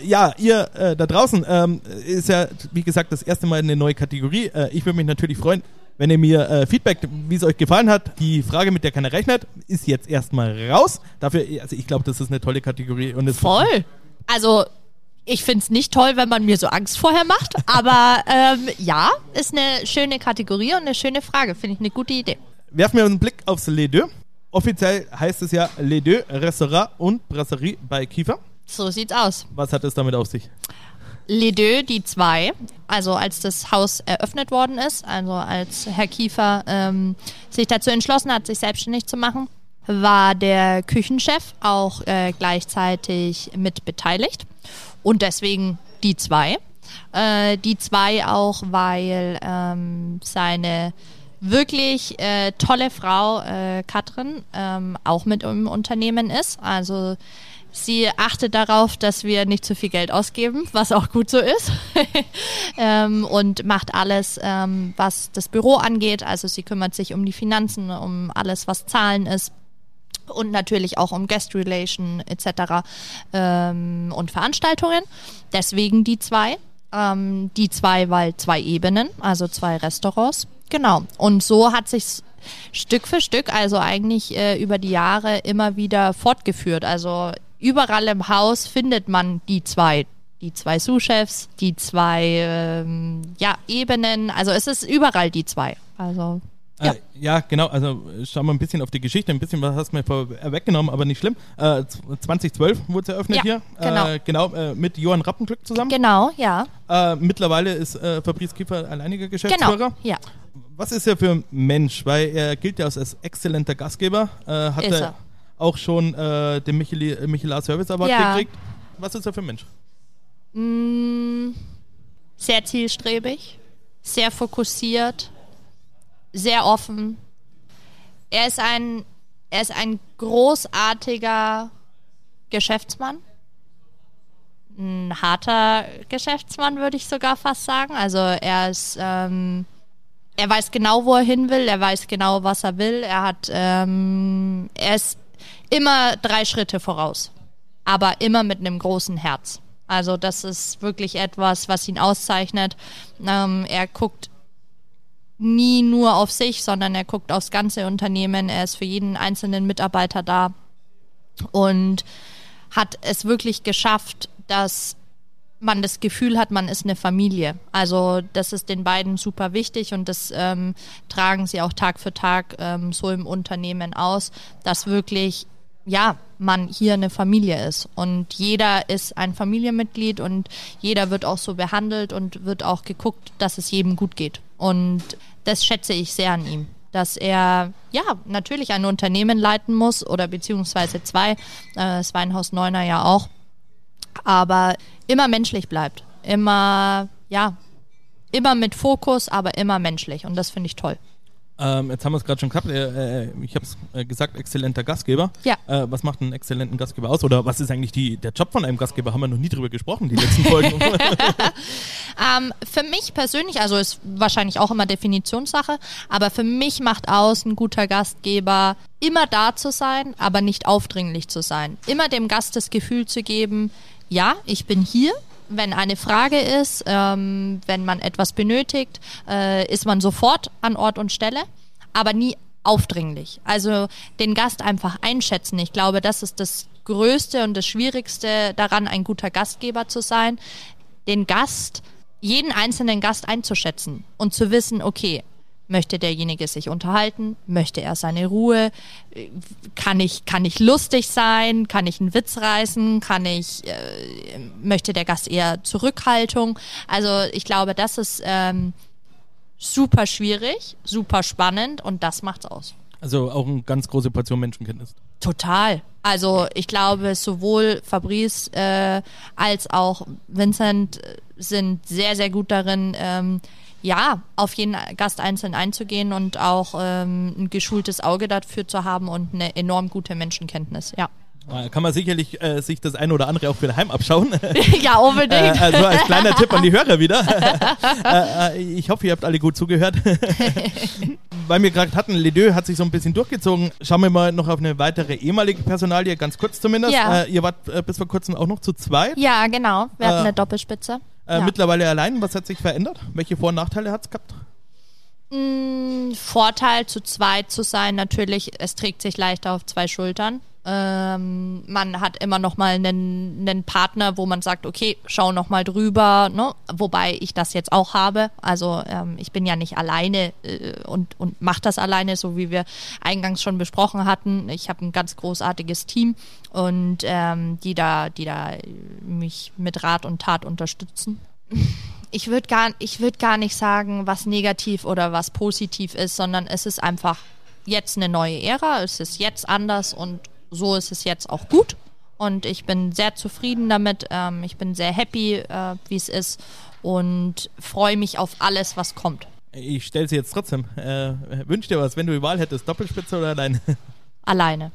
Ja, ihr da draußen ähm, ist ja, wie gesagt, das erste Mal eine neue Kategorie. ich würde mich natürlich freuen, wenn ihr mir äh, Feedback, wie es euch gefallen hat, die Frage, mit der keiner rechnet, ist jetzt erstmal raus. Dafür, also ich glaube, das ist eine tolle Kategorie. Und Voll. Also ich finde es nicht toll, wenn man mir so Angst vorher macht, aber ähm, ja, ist eine schöne Kategorie und eine schöne Frage. Finde ich eine gute Idee. Werfen wir einen Blick aufs Les Deux. Offiziell heißt es ja Les Deux, Restaurant und Brasserie bei Kiefer. So sieht's aus. Was hat es damit auf sich? Les Deux, die zwei, also als das Haus eröffnet worden ist, also als Herr Kiefer ähm, sich dazu entschlossen hat, sich selbstständig zu machen, war der Küchenchef auch äh, gleichzeitig mit beteiligt und deswegen die zwei. Äh, die zwei auch, weil ähm, seine wirklich äh, tolle Frau äh, Katrin ähm, auch mit im Unternehmen ist. Also Sie achtet darauf, dass wir nicht zu viel Geld ausgeben, was auch gut so ist. ähm, und macht alles, ähm, was das Büro angeht. Also sie kümmert sich um die Finanzen, um alles, was Zahlen ist. Und natürlich auch um Guest Relation etc. Ähm, und Veranstaltungen. Deswegen die zwei. Ähm, die zwei, weil zwei Ebenen, also zwei Restaurants. Genau. Und so hat sich Stück für Stück, also eigentlich äh, über die Jahre immer wieder fortgeführt. Also überall im Haus findet man die zwei. Die zwei Sous-Chefs, die zwei ähm, ja, Ebenen. Also es ist überall die zwei. Also ja. Äh, ja, genau. Also schauen wir ein bisschen auf die Geschichte. Ein bisschen was hast du mir vorweggenommen, aber nicht schlimm. Äh, 2012 wurde es eröffnet ja, hier. Genau, äh, genau äh, mit Johann Rappenglück zusammen. Genau, ja. Äh, mittlerweile ist äh, Fabrice Kiefer alleiniger Geschäftsführer. Genau, ja. Was ist er für ein Mensch? Weil er gilt ja als exzellenter Gastgeber. hat ist er, er auch schon den Michel Michelin Service Award ja. gekriegt. Was ist er für ein Mensch? Mm, sehr zielstrebig, sehr fokussiert, sehr offen. Er ist ein, er ist ein großartiger Geschäftsmann. Ein harter Geschäftsmann, würde ich sogar fast sagen. Also er ist, ähm, er weiß genau, wo er hin will, er weiß genau, was er will. Er hat, ähm, er ist immer drei Schritte voraus, aber immer mit einem großen Herz. Also das ist wirklich etwas, was ihn auszeichnet. Ähm, er guckt nie nur auf sich, sondern er guckt aufs ganze Unternehmen. Er ist für jeden einzelnen Mitarbeiter da und hat es wirklich geschafft, dass man das Gefühl hat, man ist eine Familie. Also das ist den beiden super wichtig und das ähm, tragen sie auch Tag für Tag ähm, so im Unternehmen aus, dass wirklich ja, man hier eine Familie ist und jeder ist ein Familienmitglied und jeder wird auch so behandelt und wird auch geguckt, dass es jedem gut geht. Und das schätze ich sehr an ihm. Dass er ja natürlich ein Unternehmen leiten muss oder beziehungsweise zwei, äh, das Weinhaus Neuner ja auch, aber immer menschlich bleibt. Immer, ja, immer mit Fokus, aber immer menschlich. Und das finde ich toll. Ähm, jetzt haben wir es gerade schon gehabt. Äh, äh, ich habe es äh, gesagt, exzellenter Gastgeber. Ja. Äh, was macht einen exzellenten Gastgeber aus? Oder was ist eigentlich die, der Job von einem Gastgeber? Haben wir noch nie drüber gesprochen, die letzten Folgen. ähm, für mich persönlich, also ist wahrscheinlich auch immer Definitionssache, aber für mich macht aus ein guter Gastgeber immer da zu sein, aber nicht aufdringlich zu sein. Immer dem Gast das Gefühl zu geben, ja, ich bin hier, wenn eine Frage ist, ähm, wenn man etwas benötigt, äh, ist man sofort an Ort und Stelle, aber nie aufdringlich. Also den Gast einfach einschätzen. Ich glaube, das ist das Größte und das Schwierigste daran, ein guter Gastgeber zu sein. Den Gast, jeden einzelnen Gast einzuschätzen und zu wissen, okay, Möchte derjenige sich unterhalten? Möchte er seine Ruhe? Kann ich, kann ich lustig sein? Kann ich einen Witz reißen? Kann ich, äh, möchte der Gast eher Zurückhaltung? Also ich glaube, das ist ähm, super schwierig, super spannend und das macht's aus. Also auch eine ganz große Portion Menschenkenntnis. Total. Also ich glaube, sowohl Fabrice äh, als auch Vincent sind sehr, sehr gut darin, ähm, ja, auf jeden Gast einzeln einzugehen und auch ähm, ein geschultes Auge dafür zu haben und eine enorm gute Menschenkenntnis, ja. Kann man sicherlich äh, sich das eine oder andere auch für daheim abschauen. ja, unbedingt. Äh, also als kleiner Tipp an die Hörer wieder. äh, äh ich hoffe, ihr habt alle gut zugehört. Weil wir gerade hatten, Ledeux hat sich so ein bisschen durchgezogen. Schauen wir mal noch auf eine weitere ehemalige Personalie, ganz kurz zumindest. Ja. Äh, ihr wart äh, bis vor kurzem auch noch zu zweit. Ja, genau. Wir hatten eine Doppelspitze. Ja. Mittlerweile allein. Was hat sich verändert? Welche Vor- und Nachteile hat es gehabt? Mm, Vorteil zu zweit zu sein, natürlich, es trägt sich leichter auf zwei Schultern. Ähm, man hat immer noch mal einen, einen Partner, wo man sagt, okay, schau noch mal drüber, ne? wobei ich das jetzt auch habe. Also ähm, ich bin ja nicht alleine äh, und, und mache das alleine, so wie wir eingangs schon besprochen hatten. Ich habe ein ganz großartiges Team und ähm, die da, die da mich mit Rat und Tat unterstützen. Ich würde gar, ich würde gar nicht sagen, was negativ oder was positiv ist, sondern es ist einfach jetzt eine neue Ära, es ist jetzt anders und so ist es jetzt auch gut. Und ich bin sehr zufrieden damit. Ähm, ich bin sehr happy, äh, wie es ist und freue mich auf alles, was kommt. Ich stelle sie jetzt trotzdem. Äh, wünsch dir was, wenn du die Wahl hättest, Doppelspitze oder alleine? Alleine.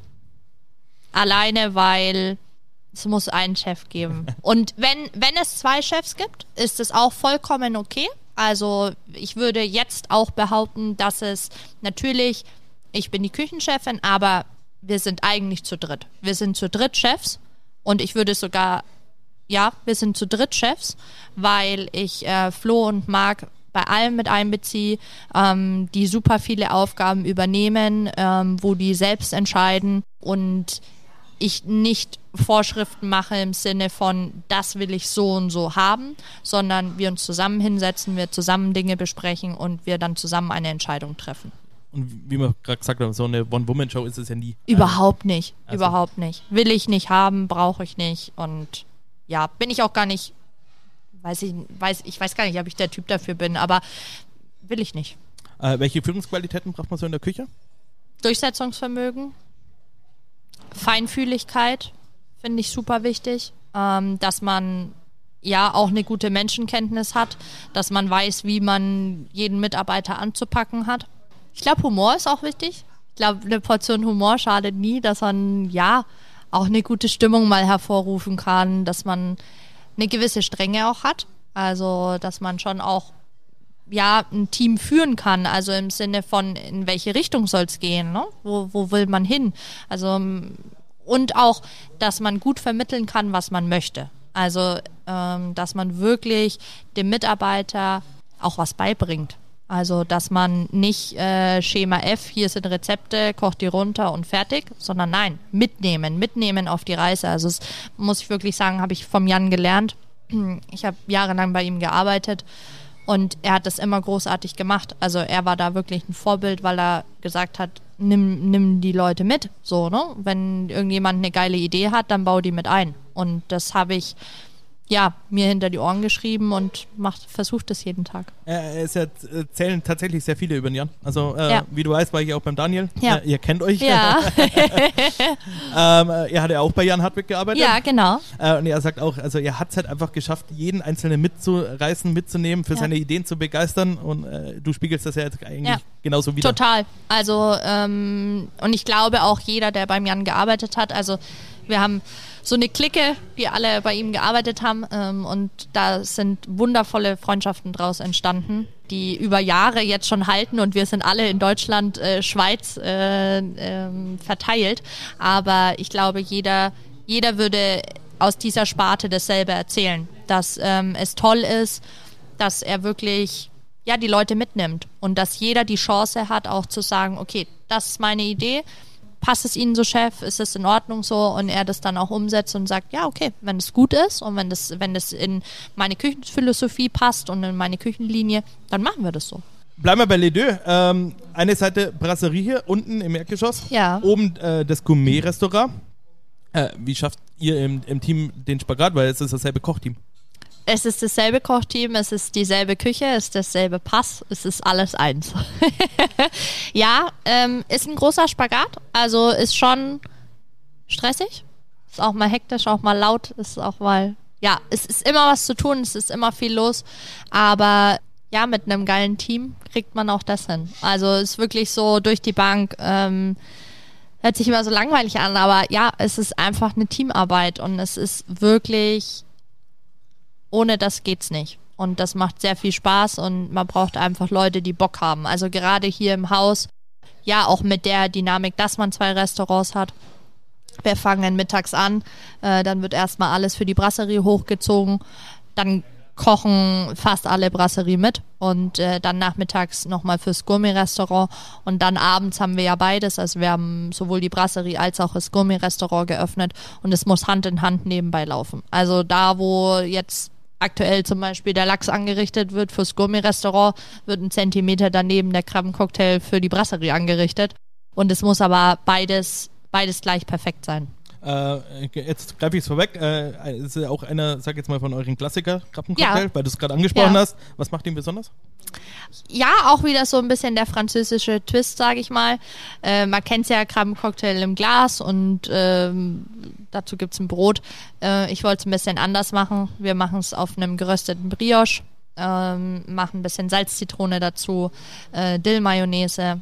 Alleine, weil es muss einen Chef geben. Und wenn, wenn es zwei Chefs gibt, ist es auch vollkommen okay. Also ich würde jetzt auch behaupten, dass es natürlich, ich bin die Küchenchefin, aber wir sind eigentlich zu dritt. Wir sind zu dritt Chefs und ich würde sogar, ja, wir sind zu dritt Chefs, weil ich äh, Flo und Marc bei allem mit einbeziehe, ähm, die super viele Aufgaben übernehmen, ähm, wo die selbst entscheiden und ich nicht Vorschriften mache im Sinne von, das will ich so und so haben, sondern wir uns zusammen hinsetzen, wir zusammen Dinge besprechen und wir dann zusammen eine Entscheidung treffen. Und wie wir gerade gesagt haben, so eine One-Woman-Show ist es ja nie. Überhaupt nicht. Also überhaupt nicht. Will ich nicht haben, brauche ich nicht. Und ja, bin ich auch gar nicht, weiß ich, weiß, ich weiß gar nicht, ob ich der Typ dafür bin, aber will ich nicht. Äh, welche Führungsqualitäten braucht man so in der Küche? Durchsetzungsvermögen, Feinfühligkeit finde ich super wichtig, ähm, dass man ja auch eine gute Menschenkenntnis hat, dass man weiß, wie man jeden Mitarbeiter anzupacken hat. Ich glaube, Humor ist auch wichtig. Ich glaube, eine Portion Humor schadet nie, dass man ja auch eine gute Stimmung mal hervorrufen kann, dass man eine gewisse Strenge auch hat. Also, dass man schon auch ja ein Team führen kann, also im Sinne von in welche Richtung soll es gehen, ne? Wo, wo will man hin? Also und auch, dass man gut vermitteln kann, was man möchte. Also, ähm, dass man wirklich dem Mitarbeiter auch was beibringt. Also, dass man nicht äh, Schema F, hier sind Rezepte, kocht die runter und fertig, sondern nein, mitnehmen, mitnehmen auf die Reise. Also, das muss ich wirklich sagen, habe ich vom Jan gelernt. Ich habe jahrelang bei ihm gearbeitet und er hat das immer großartig gemacht. Also, er war da wirklich ein Vorbild, weil er gesagt hat, nimm, nimm die Leute mit. So, ne? Wenn irgendjemand eine geile Idee hat, dann bau die mit ein. Und das habe ich ja, mir hinter die Ohren geschrieben und macht, versucht es jeden Tag. Äh, es erzählen tatsächlich sehr viele über den Jan. Also, äh, ja. wie du weißt, war ich auch beim Daniel. Ja. Äh, ihr kennt euch. Ja. ähm, äh, er hat ja auch bei Jan Hartwig gearbeitet. Ja, genau. Äh, und er sagt auch, also er hat es halt einfach geschafft, jeden Einzelnen mitzureißen, mitzunehmen, für ja. seine Ideen zu begeistern. Und äh, du spiegelst das ja jetzt eigentlich ja. genauso wieder. Total. Also, ähm, und ich glaube auch jeder, der beim Jan gearbeitet hat, also wir haben so eine Clique, die alle bei ihm gearbeitet haben. Ähm, und da sind wundervolle Freundschaften draus entstanden, die über Jahre jetzt schon halten. Und wir sind alle in Deutschland, äh, Schweiz äh, äh, verteilt. Aber ich glaube, jeder, jeder würde aus dieser Sparte dasselbe erzählen, dass ähm, es toll ist, dass er wirklich ja die Leute mitnimmt und dass jeder die Chance hat, auch zu sagen, okay, das ist meine Idee passt es Ihnen so, Chef? Ist es in Ordnung so? Und er das dann auch umsetzt und sagt, ja, okay, wenn es gut ist und wenn das, wenn das in meine Küchenphilosophie passt und in meine Küchenlinie, dann machen wir das so. Bleiben wir bei Les Deux. Ähm, eine Seite Brasserie hier, unten im Erdgeschoss. Ja. Oben äh, das Gourmet-Restaurant. Äh, wie schafft ihr im, im Team den Spagat? Weil es ist dasselbe Kochteam. Es ist dasselbe Kochteam, es ist dieselbe Küche, es ist dasselbe Pass, es ist alles eins. ja, ähm, ist ein großer Spagat, also ist schon stressig, ist auch mal hektisch, auch mal laut, ist auch mal, ja, es ist immer was zu tun, es ist immer viel los, aber ja, mit einem geilen Team kriegt man auch das hin. Also ist wirklich so durch die Bank, ähm, hört sich immer so langweilig an, aber ja, es ist einfach eine Teamarbeit und es ist wirklich ohne das geht's nicht. Und das macht sehr viel Spaß und man braucht einfach Leute, die Bock haben. Also gerade hier im Haus, ja, auch mit der Dynamik, dass man zwei Restaurants hat. Wir fangen mittags an, äh, dann wird erstmal alles für die Brasserie hochgezogen, dann kochen fast alle Brasserie mit und äh, dann nachmittags nochmal fürs Gourmet-Restaurant und dann abends haben wir ja beides, also wir haben sowohl die Brasserie als auch das Gourmet-Restaurant geöffnet und es muss Hand in Hand nebenbei laufen. Also da, wo jetzt aktuell zum Beispiel der Lachs angerichtet wird fürs Gourmet-Restaurant, wird ein Zentimeter daneben der Krabbencocktail für die Brasserie angerichtet. Und es muss aber beides, beides gleich perfekt sein. Äh, jetzt greife ich es vorweg. Äh, ist ja auch einer, sag jetzt mal, von euren Klassiker Krabbencocktail, ja. weil du es gerade angesprochen ja. hast. Was macht ihn besonders? Ja, auch wieder so ein bisschen der französische Twist, sage ich mal. Äh, man kennt ja Krabbencocktail im Glas und ähm, dazu gibt es ein Brot. Äh, ich wollte es ein bisschen anders machen. Wir machen es auf einem gerösteten Brioche, ähm, machen ein bisschen Salzzitrone dazu, äh, Dill-Mayonnaise.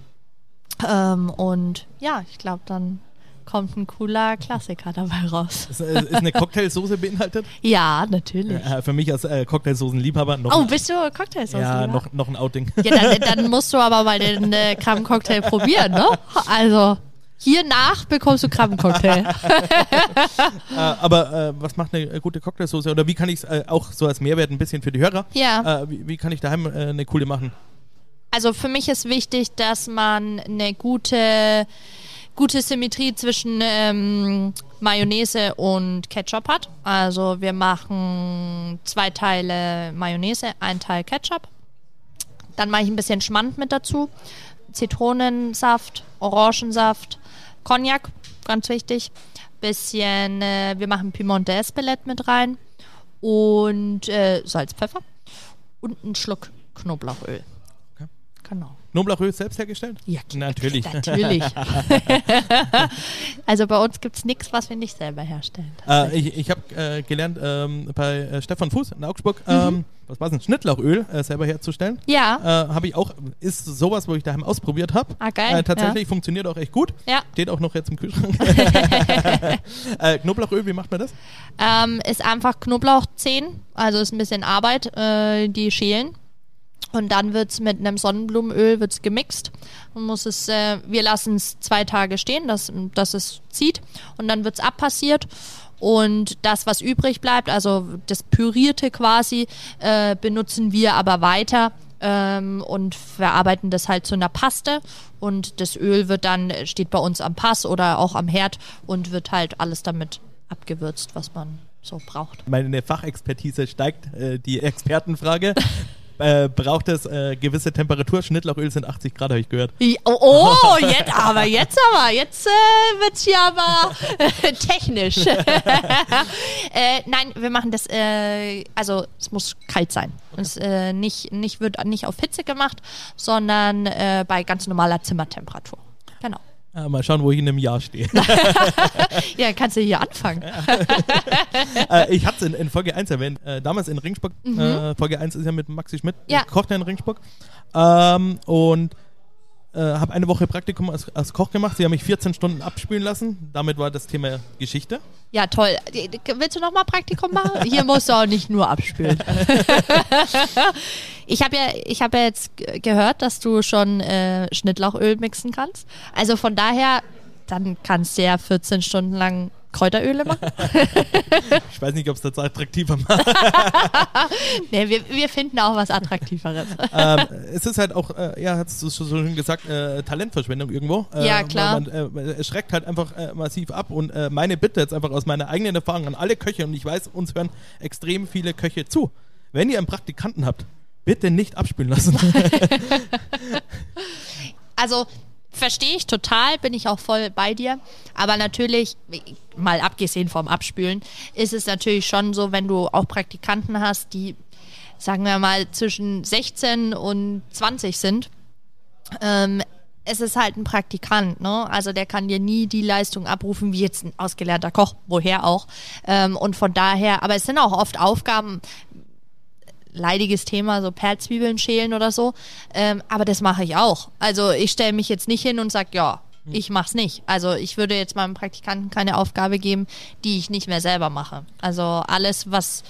Ähm, und ja, ich glaube, dann kommt ein cooler Klassiker dabei raus. Ist, äh, ist eine Cocktailsoße beinhaltet? ja, natürlich. Äh, für mich als äh, Cocktailsoßenliebhaber noch. Oh, bist du Cocktailsoßenliebhaber? Ja, noch, noch ein Outing. Ja, dann, dann musst du aber mal den äh, Krabbencocktail probieren, ne? Also. Hier nach bekommst du Krabbencocktail. äh, aber äh, was macht eine gute Cocktailsoße? Oder wie kann ich es äh, auch so als Mehrwert ein bisschen für die Hörer? Ja. Äh, wie, wie, kann ich daheim äh, eine coole machen? Also für mich ist wichtig, dass man eine gute gute Symmetrie zwischen ähm, Mayonnaise und Ketchup hat. Also wir machen zwei Teile Mayonnaise, ein Teil Ketchup. Dann mache ich ein bisschen Schmand mit dazu. Zitronensaft, Orangensaft, Cognac, ganz wichtig. Bisschen, äh, wir machen Pimontaise Billett mit rein und äh, Salz, Pfeffer und einen Schluck Knoblauchöl. Okay. Genau. Knoblauchöl selbst hergestellt? Ja, natürlich. Natürlich. also bei uns gibt es nichts, was wir nicht selber herstellen. Äh, ich ich habe äh, gelernt ähm, bei äh, Stefan Fuß in Augsburg, mhm. ähm, was war es, Schnittlauchöl äh, selber herzustellen. Ja. Äh, habe ich auch, ist sowas, wo ich daheim ausprobiert habe. Ah, geil. Tatsächlich ja. funktioniert auch echt gut. Ja. Steht auch noch jetzt im Kühlschrank. Knoblauchöl, wie macht man das? Ähm, ist einfach Knoblauchzehen, also ist ein bisschen Arbeit, die schälen und dann wird es mit einem Sonnenblumenöl wird's gemixt. Man muss es, äh, wir lassen es zwei Tage stehen, dass, dass es zieht. Und dann wird es abpassiert. Und das, was übrig bleibt, also das Pürierte quasi, äh, benutzen wir aber weiter ähm, und verarbeiten das halt zu einer Paste. Und das Öl wird dann, steht bei uns am Pass oder auch am Herd und wird halt alles damit abgewürzt, was man so braucht. Meine Fachexpertise steigt, äh, die Expertenfrage. äh, braucht es äh, gewisse Temperatur. Schnittlauchöl sind 80 Grad, habe ich gehört. Oh, oh, jetzt aber, jetzt aber, jetzt äh, wird es hier aber äh, technisch. äh, nein, wir machen das, äh, also es muss kalt sein. Okay. Es nicht, nicht, wird nicht auf Hitze gemacht, sondern bei ganz normaler Zimmertemperatur. Ja, mal schauen, wo ich in einem Jahr stehe. ja, kannst du hier anfangen. äh, ich hatte es in, in, Folge 1 erwähnt. Äh, damals in Ringsburg. Mhm. Äh, Folge 1 ist ja mit Maxi Schmidt. Ja. Kocht in Ringsburg. Ähm, und äh, habe eine Woche Praktikum als, als, Koch gemacht. Sie haben mich 14 Stunden abspülen lassen. Damit war das Thema Geschichte. Ja, toll. Willst du nochmal Praktikum machen? Hier musst du auch nicht nur abspülen. ich habe ja, ich hab ja jetzt gehört, dass du schon äh, Schnittlauchöl mixen kannst. Also von daher, dann kannst du ja 14 Stunden lang Kräuteröle machen? ich weiß nicht, ob es das attraktiver macht. nee, wir, wir finden auch was Attraktiveres. ähm, es ist halt auch, äh, ja, hast du schon, schon gesagt, äh, Talentverschwendung irgendwo. Äh, ja, klar. Man, äh, es schreckt halt einfach äh, massiv ab und äh, meine Bitte jetzt einfach aus meiner eigenen Erfahrung an alle Köche und ich weiß, uns hören extrem viele Köche zu. Wenn ihr einen Praktikanten habt, bitte nicht abspülen lassen. also verstehe ich total, bin ich auch voll bei dir. Aber natürlich, mal abgesehen vom Abspülen, ist es natürlich schon so, wenn du auch Praktikanten hast, die, sagen wir mal, zwischen 16 und 20 sind. Ähm, es ist halt ein Praktikant, ne? Also der kann dir nie die Leistung abrufen, wie jetzt ein ausgelernter Koch, woher auch. Ähm, und von daher, aber es sind auch oft Aufgaben, leidiges Thema, so Perlzwiebeln schälen oder so. Ähm, aber das mache ich auch. Also ich stelle mich jetzt nicht hin und sage, ja, hm. ich mach's nicht. Also ich würde jetzt meinem Praktikanten keine Aufgabe geben, die ich nicht mehr selber mache. Also alles, was,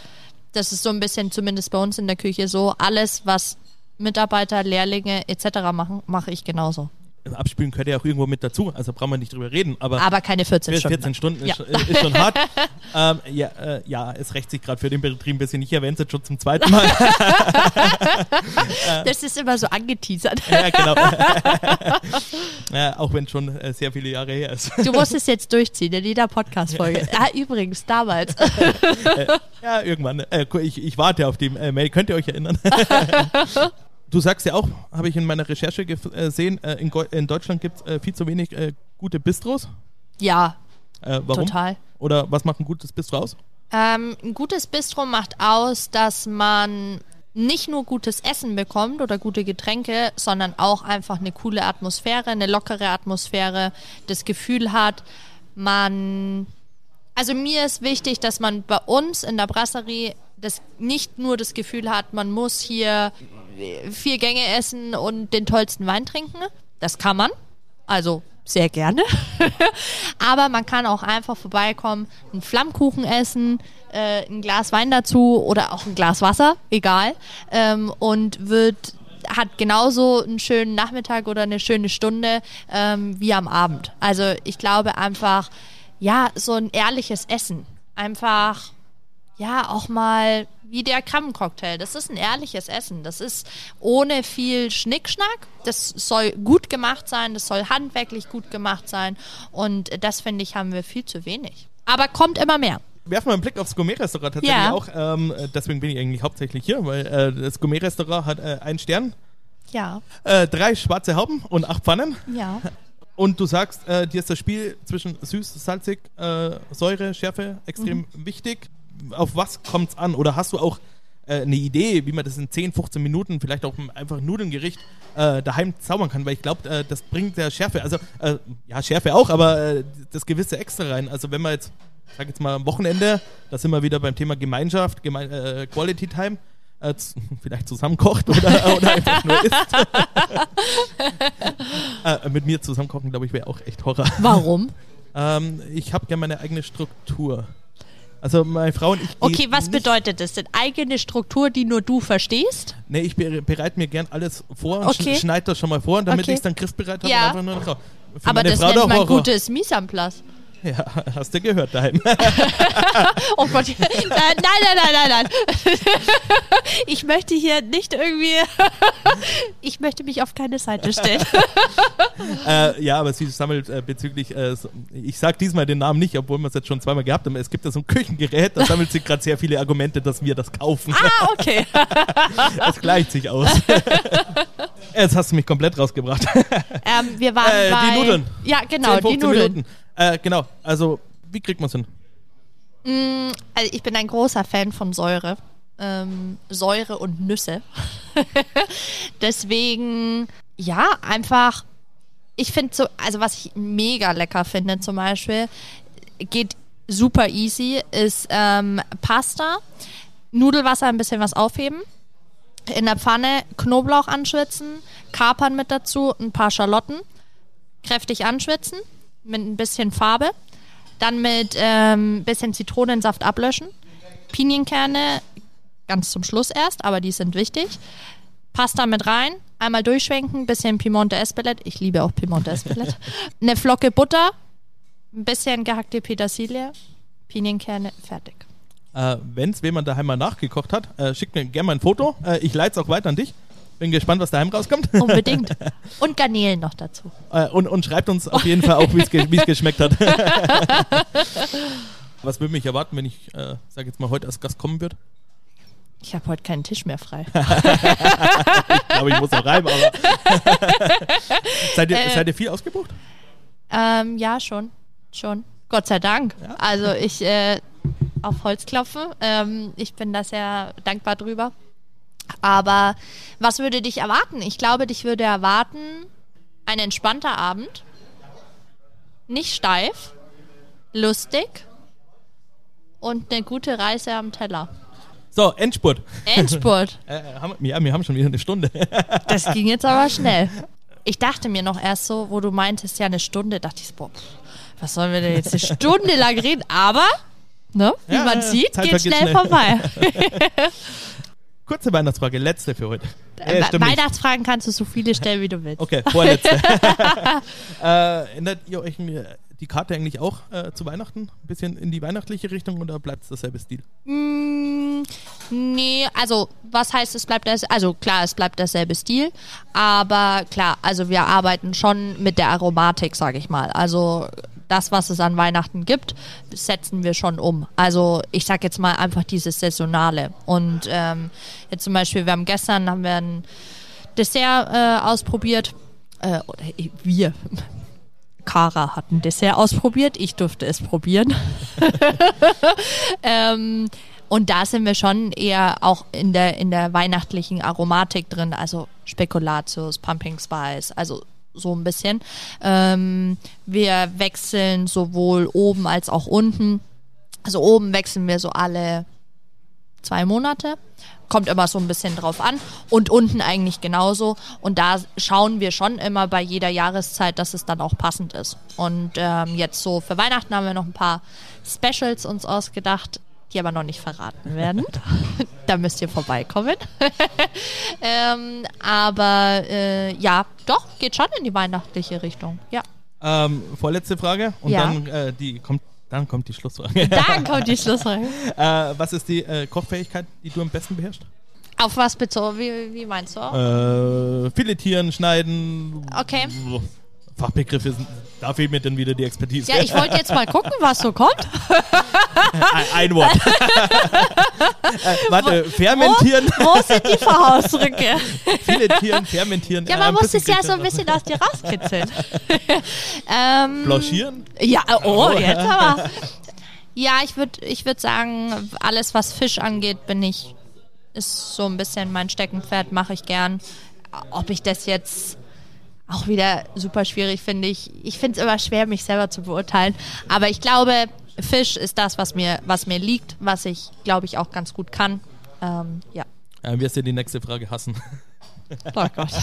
das ist so ein bisschen zumindest bei uns in der Küche so, alles, was Mitarbeiter, Lehrlinge etc. machen, mache ich genauso. Abspülen gehört ja auch irgendwo mit dazu, also brauchen wir nicht drüber reden. Aber, aber keine 14 Stunden. 14 Stunden ist, ja. ist, schon hart. ähm, ja, äh, ja, es rächt sich gerade für den Betrieb ein bisschen. Ich erwähne es jetzt schon zum zweiten Mal. das ist immer so angeteasert. ja, genau. ja, auch wenn es schon äh, sehr viele Jahre her ist. Du musst es jetzt durchziehen in jeder Podcast-Folge. ah, übrigens, damals. äh, ja, irgendwann. Äh, ich, ich warte auf die äh, Mail. Könnt ihr euch erinnern? Du sagst ja auch, habe ich in meiner Recherche gesehen, äh, in, in, Deutschland gibt es äh, viel zu wenig äh, gute Bistros. Ja. Äh, warum? Total. Oder was macht ein gutes Bistro aus? Ähm, ein gutes Bistro macht aus, dass man nicht nur gutes Essen bekommt oder gute Getränke, sondern auch einfach eine coole Atmosphäre, eine lockere Atmosphäre, das Gefühl hat, man. Also mir ist wichtig, dass man bei uns in der Brasserie das nicht nur das Gefühl hat, man muss hier vier Gänge essen und den tollsten Wein trinken. Das kann man. Also sehr gerne. Aber man kann auch einfach vorbeikommen, einen Flammkuchen essen, äh, ein Glas Wein dazu oder auch ein Glas Wasser, egal. Ähm, und wird hat genauso einen schönen Nachmittag oder eine schöne Stunde ähm, wie am Abend. Also ich glaube einfach, ja, so ein ehrliches Essen. Einfach, ja, auch mal wie der Krabbencocktail. Das ist ein ehrliches Essen. Das ist ohne viel Schnickschnack. Das soll gut gemacht sein. Das soll handwerklich gut gemacht sein. Und das, finde ich, haben wir viel zu wenig. Aber kommt immer mehr werfen wir einen Blick aufs Gourmet-Restaurant tatsächlich ja. auch. Ähm, deswegen bin ich eigentlich hauptsächlich hier, weil äh, das Gourmet-Restaurant hat äh, einen Stern. Ja. Äh, drei schwarze Hauben und acht Pfannen. Ja. Und du sagst, äh, dir ist das Spiel zwischen süß, salzig, äh, Säure, Schärfe extrem mhm. wichtig auf was kommt es an? Oder hast du auch äh, eine Idee, wie man das in 10, 15 Minuten, vielleicht auch einfach ein Nudengericht äh, daheim zaubern kann? Weil ich glaube, äh, das bringt der Schärfe, also äh, ja, Schärfe auch, aber äh, das gewisse Extra rein. Also wenn man jetzt, sag jetzt mal am Wochenende, da sind wir wieder beim Thema Gemeinschaft, Geme äh, Quality Time, vielleicht zusammenkocht oder, oder einfach nur isst. mit mir zusammenkochen, glaube ich, wäre auch echt Horror. Warum? ähm, ich habe gerne meine eigene Struktur. Also meine Frau und ich. Okay, was bedeutet das denn? Eigene Struktur, die nur du verstehst? Nee, ich bereite mir gern alles vor und okay. schneide das schon mal vor, damit okay. ich es dann griffbereit habe ja. Aber das Frau nennt man gutes Mise en place. Ja, hast du gehört daheim. oh Gott. Nein, nein, nein, nein, nein. Ich möchte hier nicht irgendwie. Ich möchte mich auf keine Seite stellen. Äh, ja, aber sie sammelt äh, bezüglich. Äh, ich sage diesmal den Namen nicht, obwohl wir es jetzt schon zweimal gehabt haben. Es gibt da so ein Küchengerät, da sammelt sie gerade sehr viele Argumente, dass wir das kaufen. Ah, okay. Es gleicht sich aus. Jetzt hast du mich komplett rausgebracht. Ähm, wir waren äh, bei. Die Nudeln. Ja, genau, 10, die Nudeln. Minuten. Äh, genau, also wie kriegt man es hin? Mm, also ich bin ein großer Fan von Säure. Ähm, Säure und Nüsse. Deswegen, ja, einfach, ich finde so, also was ich mega lecker finde zum Beispiel, geht super easy, ist ähm, Pasta, Nudelwasser ein bisschen was aufheben, in der Pfanne Knoblauch anschwitzen, Kapern mit dazu, ein paar Schalotten, kräftig anschwitzen, mit ein bisschen Farbe. Dann mit ein ähm, bisschen Zitronensaft ablöschen. Pinienkerne ganz zum Schluss erst, aber die sind wichtig. Pasta mit rein, einmal durchschwenken, bisschen Piemonte Espelette. Ich liebe auch Piemonte Espelette. Eine Flocke Butter, ein bisschen gehackte Petersilie, Pinienkerne, fertig. Äh, Wenn es jemand daheim mal nachgekocht hat, äh, schickt mir gerne mal ein Foto. Äh, ich leite es auch weiter an dich. Bin gespannt, was daheim rauskommt. Unbedingt. Und Garnelen noch dazu. Äh, und, und schreibt uns auf jeden Fall auch, wie es geschmeckt hat. was würde mich erwarten, wenn ich, äh, sage jetzt mal, heute als Gast kommen würde? Ich habe heute keinen Tisch mehr frei. ich glaube, ich muss noch reiben, aber. seid, ihr, äh, seid ihr viel ausgebucht? Ähm, ja, schon. Schon. Gott sei Dank. Ja? Also ich äh, auf Holz klopfen. Ähm, ich bin da sehr dankbar drüber. Aber was würde dich erwarten? Ich glaube, dich würde erwarten ein entspannter Abend. Nicht steif. Lustig. Und eine gute Reise am Teller. So, Endspurt. Endspurt. äh, haben, ja, wir haben schon wieder eine Stunde. das ging jetzt aber schnell. Ich dachte mir noch erst so, wo du meintest, ja, eine Stunde, dachte ich, boah, was sollen wir denn jetzt eine Stunde lang reden? Aber, ne, wie ja, man sieht, geht schnell, schnell, vorbei. Kurze Weihnachtsfrage, letzte für heute. Äh, Weihnachtsfragen kannst du so viele stellen, wie du willst. Okay, vorletzte. äh, erinnert ihr euch die Karte eigentlich auch äh, zu Weihnachten? Ein bisschen in die weihnachtliche Richtung oder bleibt es dasselbe Stil? Mm, nee, also was heißt, es bleibt das? Also klar, es bleibt dasselbe Stil, aber klar, also wir arbeiten schon mit der Aromatik, sage ich mal. Also das, was es an Weihnachten gibt, setzen wir schon um. Also ich sag jetzt mal einfach dieses Saisonale. Und ähm, jetzt zum Beispiel, wir haben gestern haben wir ein Dessert äh, ausprobiert. Äh, oder wir. Kara hat ein Dessert ausprobiert, ich durfte es probieren. ähm, und da sind wir schon eher auch in der, in der weihnachtlichen Aromatik drin, also Spekulatius, Pumping Spice, also so ein bisschen. Ähm, wir wechseln sowohl oben als auch unten. Also oben wechseln wir so alle zwei Monate. Kommt immer so ein bisschen drauf an. Und unten eigentlich genauso. Und da schauen wir schon immer bei jeder Jahreszeit, dass es dann auch passend ist. Und ähm, jetzt so für Weihnachten haben wir noch ein paar Specials uns ausgedacht die aber noch nicht verraten werden. da müsst ihr vorbeikommen. ähm, aber äh, ja, doch, geht schon in die weihnachtliche Richtung. Ja. Ähm, vorletzte Frage und ja. dann äh, die kommt dann kommt die Schlussfrage. Dann kommt die Schlussfrage. äh, was ist die äh, Kochfähigkeit, die du am besten beherrschst? Auf was bezogen? Wie, wie meinst du? Äh, filetieren, schneiden. Okay. Fachbegriffe sind, da fehlt mir dann wieder die Expertise. Ja, ich wollte jetzt mal gucken, was so kommt. ein, ein Wort. äh, warte, fermentieren. Wo, wo sind die Vorausdrücke? Filetieren, fermentieren. Ja, man äh, muss es ja so ein bisschen aus dir rauskitzeln. ähm, Blanchieren? Ja, oh, jetzt aber. Ja, ich würde ich würd sagen, alles, was Fisch angeht, bin ich, ist so ein bisschen mein Steckenpferd, mache ich gern. Ob ich das jetzt auch wieder super schwierig, finde ich. Ich finde es immer schwer, mich selber zu beurteilen. Aber ich glaube, Fisch ist das, was mir, was mir liegt, was ich, glaube ich, auch ganz gut kann. Ähm, ja. ja. Wirst du die nächste Frage hassen? Oh Gott.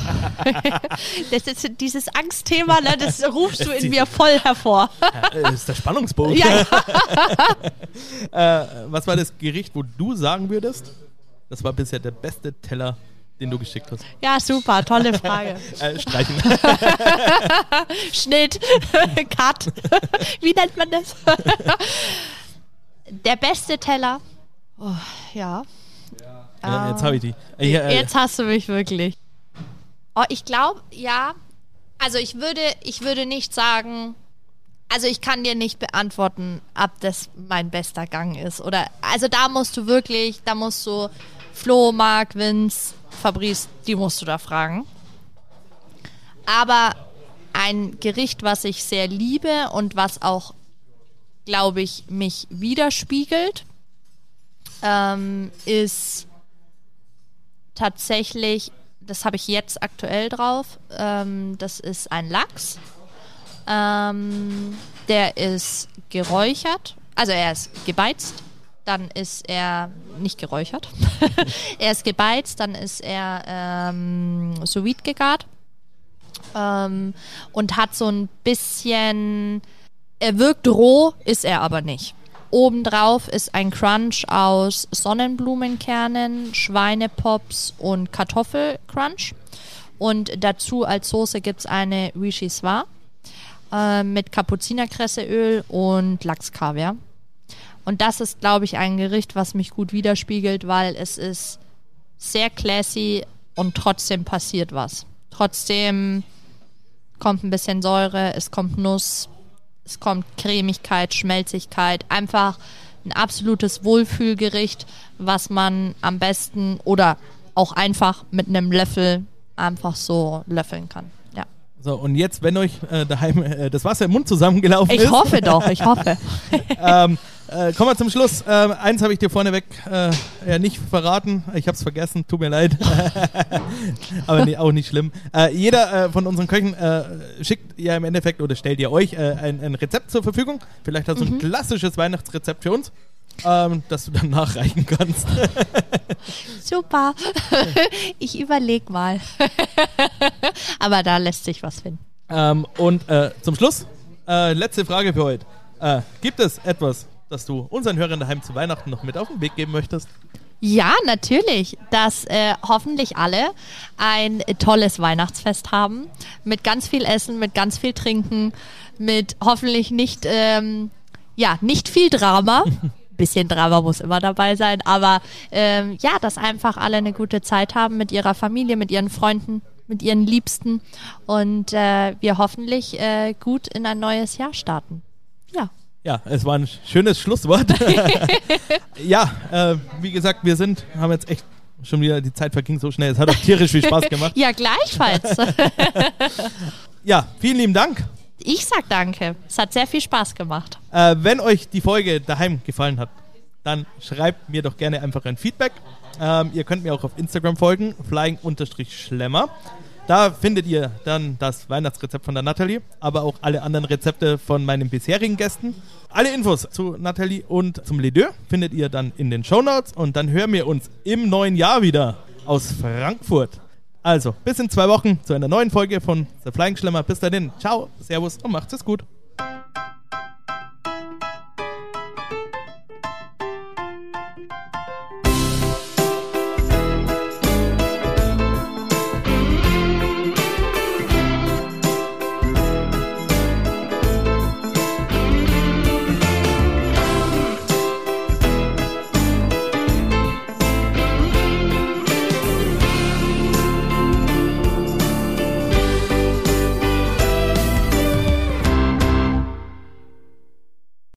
Das ist dieses Angstthema, ne, das rufst du in mir voll hervor. Das ist der Spannungsbogen. Ja, ja. äh, was war das Gericht, wo du sagen würdest, das war bisher der beste Teller, den du geschickt hast? Ja, super, tolle Frage. äh, streichen. Schnitt, Cut. Wie nennt man das? Der beste Teller. Oh, ja. ja jetzt habe ich die. Äh, äh, jetzt hast du mich wirklich. Oh, ich glaube, ja. Also ich würde, ich würde nicht sagen, also ich kann dir nicht beantworten, ob das mein bester Gang ist. Oder also da musst du wirklich, da musst du Flo, Marc, Vince, Fabrice, die musst du da fragen. Aber ein Gericht, was ich sehr liebe und was auch, glaube ich, mich widerspiegelt, ähm, ist tatsächlich, das habe ich jetzt aktuell drauf, ähm, das ist ein Lachs. Ähm, der ist geräuchert, also er ist gebeizt dann ist er nicht geräuchert. er ist gebeizt, dann ist er ähm, sous vide gegart ähm, und hat so ein bisschen, er wirkt roh, ist er aber nicht. Obendrauf ist ein Crunch aus Sonnenblumenkernen, Schweinepops und Kartoffelcrunch. Und dazu als Soße gibt es eine Vichyssoise äh, mit Kapuzinerkresseöl und Lachskaviar. Und das ist, glaube ich, ein Gericht, was mich gut widerspiegelt, weil es ist sehr classy und trotzdem passiert was. Trotzdem kommt ein bisschen Säure, es kommt Nuss, es kommt Cremigkeit, Schmelzigkeit, einfach ein absolutes Wohlfühlgericht, was man am besten oder auch einfach mit einem Löffel einfach so löffeln kann. Ja. So, und jetzt, wenn euch äh, daheim äh, das Wasser im Mund zusammengelaufen ich ist. Ich hoffe doch, ich hoffe. ähm, äh, kommen wir zum Schluss. Ähm, eins habe ich dir vorneweg äh, ja, nicht verraten. Ich habe es vergessen, tut mir leid. Aber nee, auch nicht schlimm. Äh, jeder äh, von unseren Köchen äh, schickt ja im Endeffekt oder stellt ihr euch äh, ein, ein, Rezept zur Verfügung. Vielleicht hast du mhm. ein klassisches Weihnachtsrezept für uns. Ähm, das du dann nachreichen kannst. Super. ich überlege mal. Aber da lässt sich was finden. Ähm, und äh, zum Schluss, letzte Frage für heute. gibt es etwas, das du unseren Hörern daheim zu Weihnachten noch mit auf den Weg geben möchtest? Ja, natürlich, dass äh, hoffentlich alle ein tolles Weihnachtsfest haben. Mit ganz viel Essen, mit ganz viel Trinken, mit hoffentlich nicht, ähm, ja, nicht viel Drama. Bisschen Drama muss immer dabei sein, aber ähm, ja, dass einfach alle eine gute Zeit haben mit ihrer Familie, mit ihren Freunden, mit ihren Liebsten und äh, wir hoffentlich äh, gut in ein neues Jahr starten. Ja. Ja, es war ein schönes Schlusswort. ja, äh, wie gesagt, wir sind, haben jetzt echt schon wieder, die Zeit verging so schnell. Es hat auch tierisch viel Spaß gemacht. ja, gleichfalls. ja, vielen lieben Dank. Ich sag danke. Es hat sehr viel Spaß gemacht. Äh, wenn euch die Folge daheim gefallen hat, dann schreibt mir doch gerne einfach ein Feedback. Ähm, ihr könnt mir auch auf Instagram folgen, flying-schlemmer. Da findet ihr dann das Weihnachtsrezept von der Nathalie, aber auch alle anderen Rezepte von meinen bisherigen Gästen. Alle Infos zu Nathalie und zum Les findet ihr dann in den Show Notes und dann hören wir uns im neuen Jahr wieder aus Frankfurt. Also, bis in zwei Wochen zu einer neuen Folge von The Flying Schlemmer. Bis dahin, ciao, servus und macht's es gut.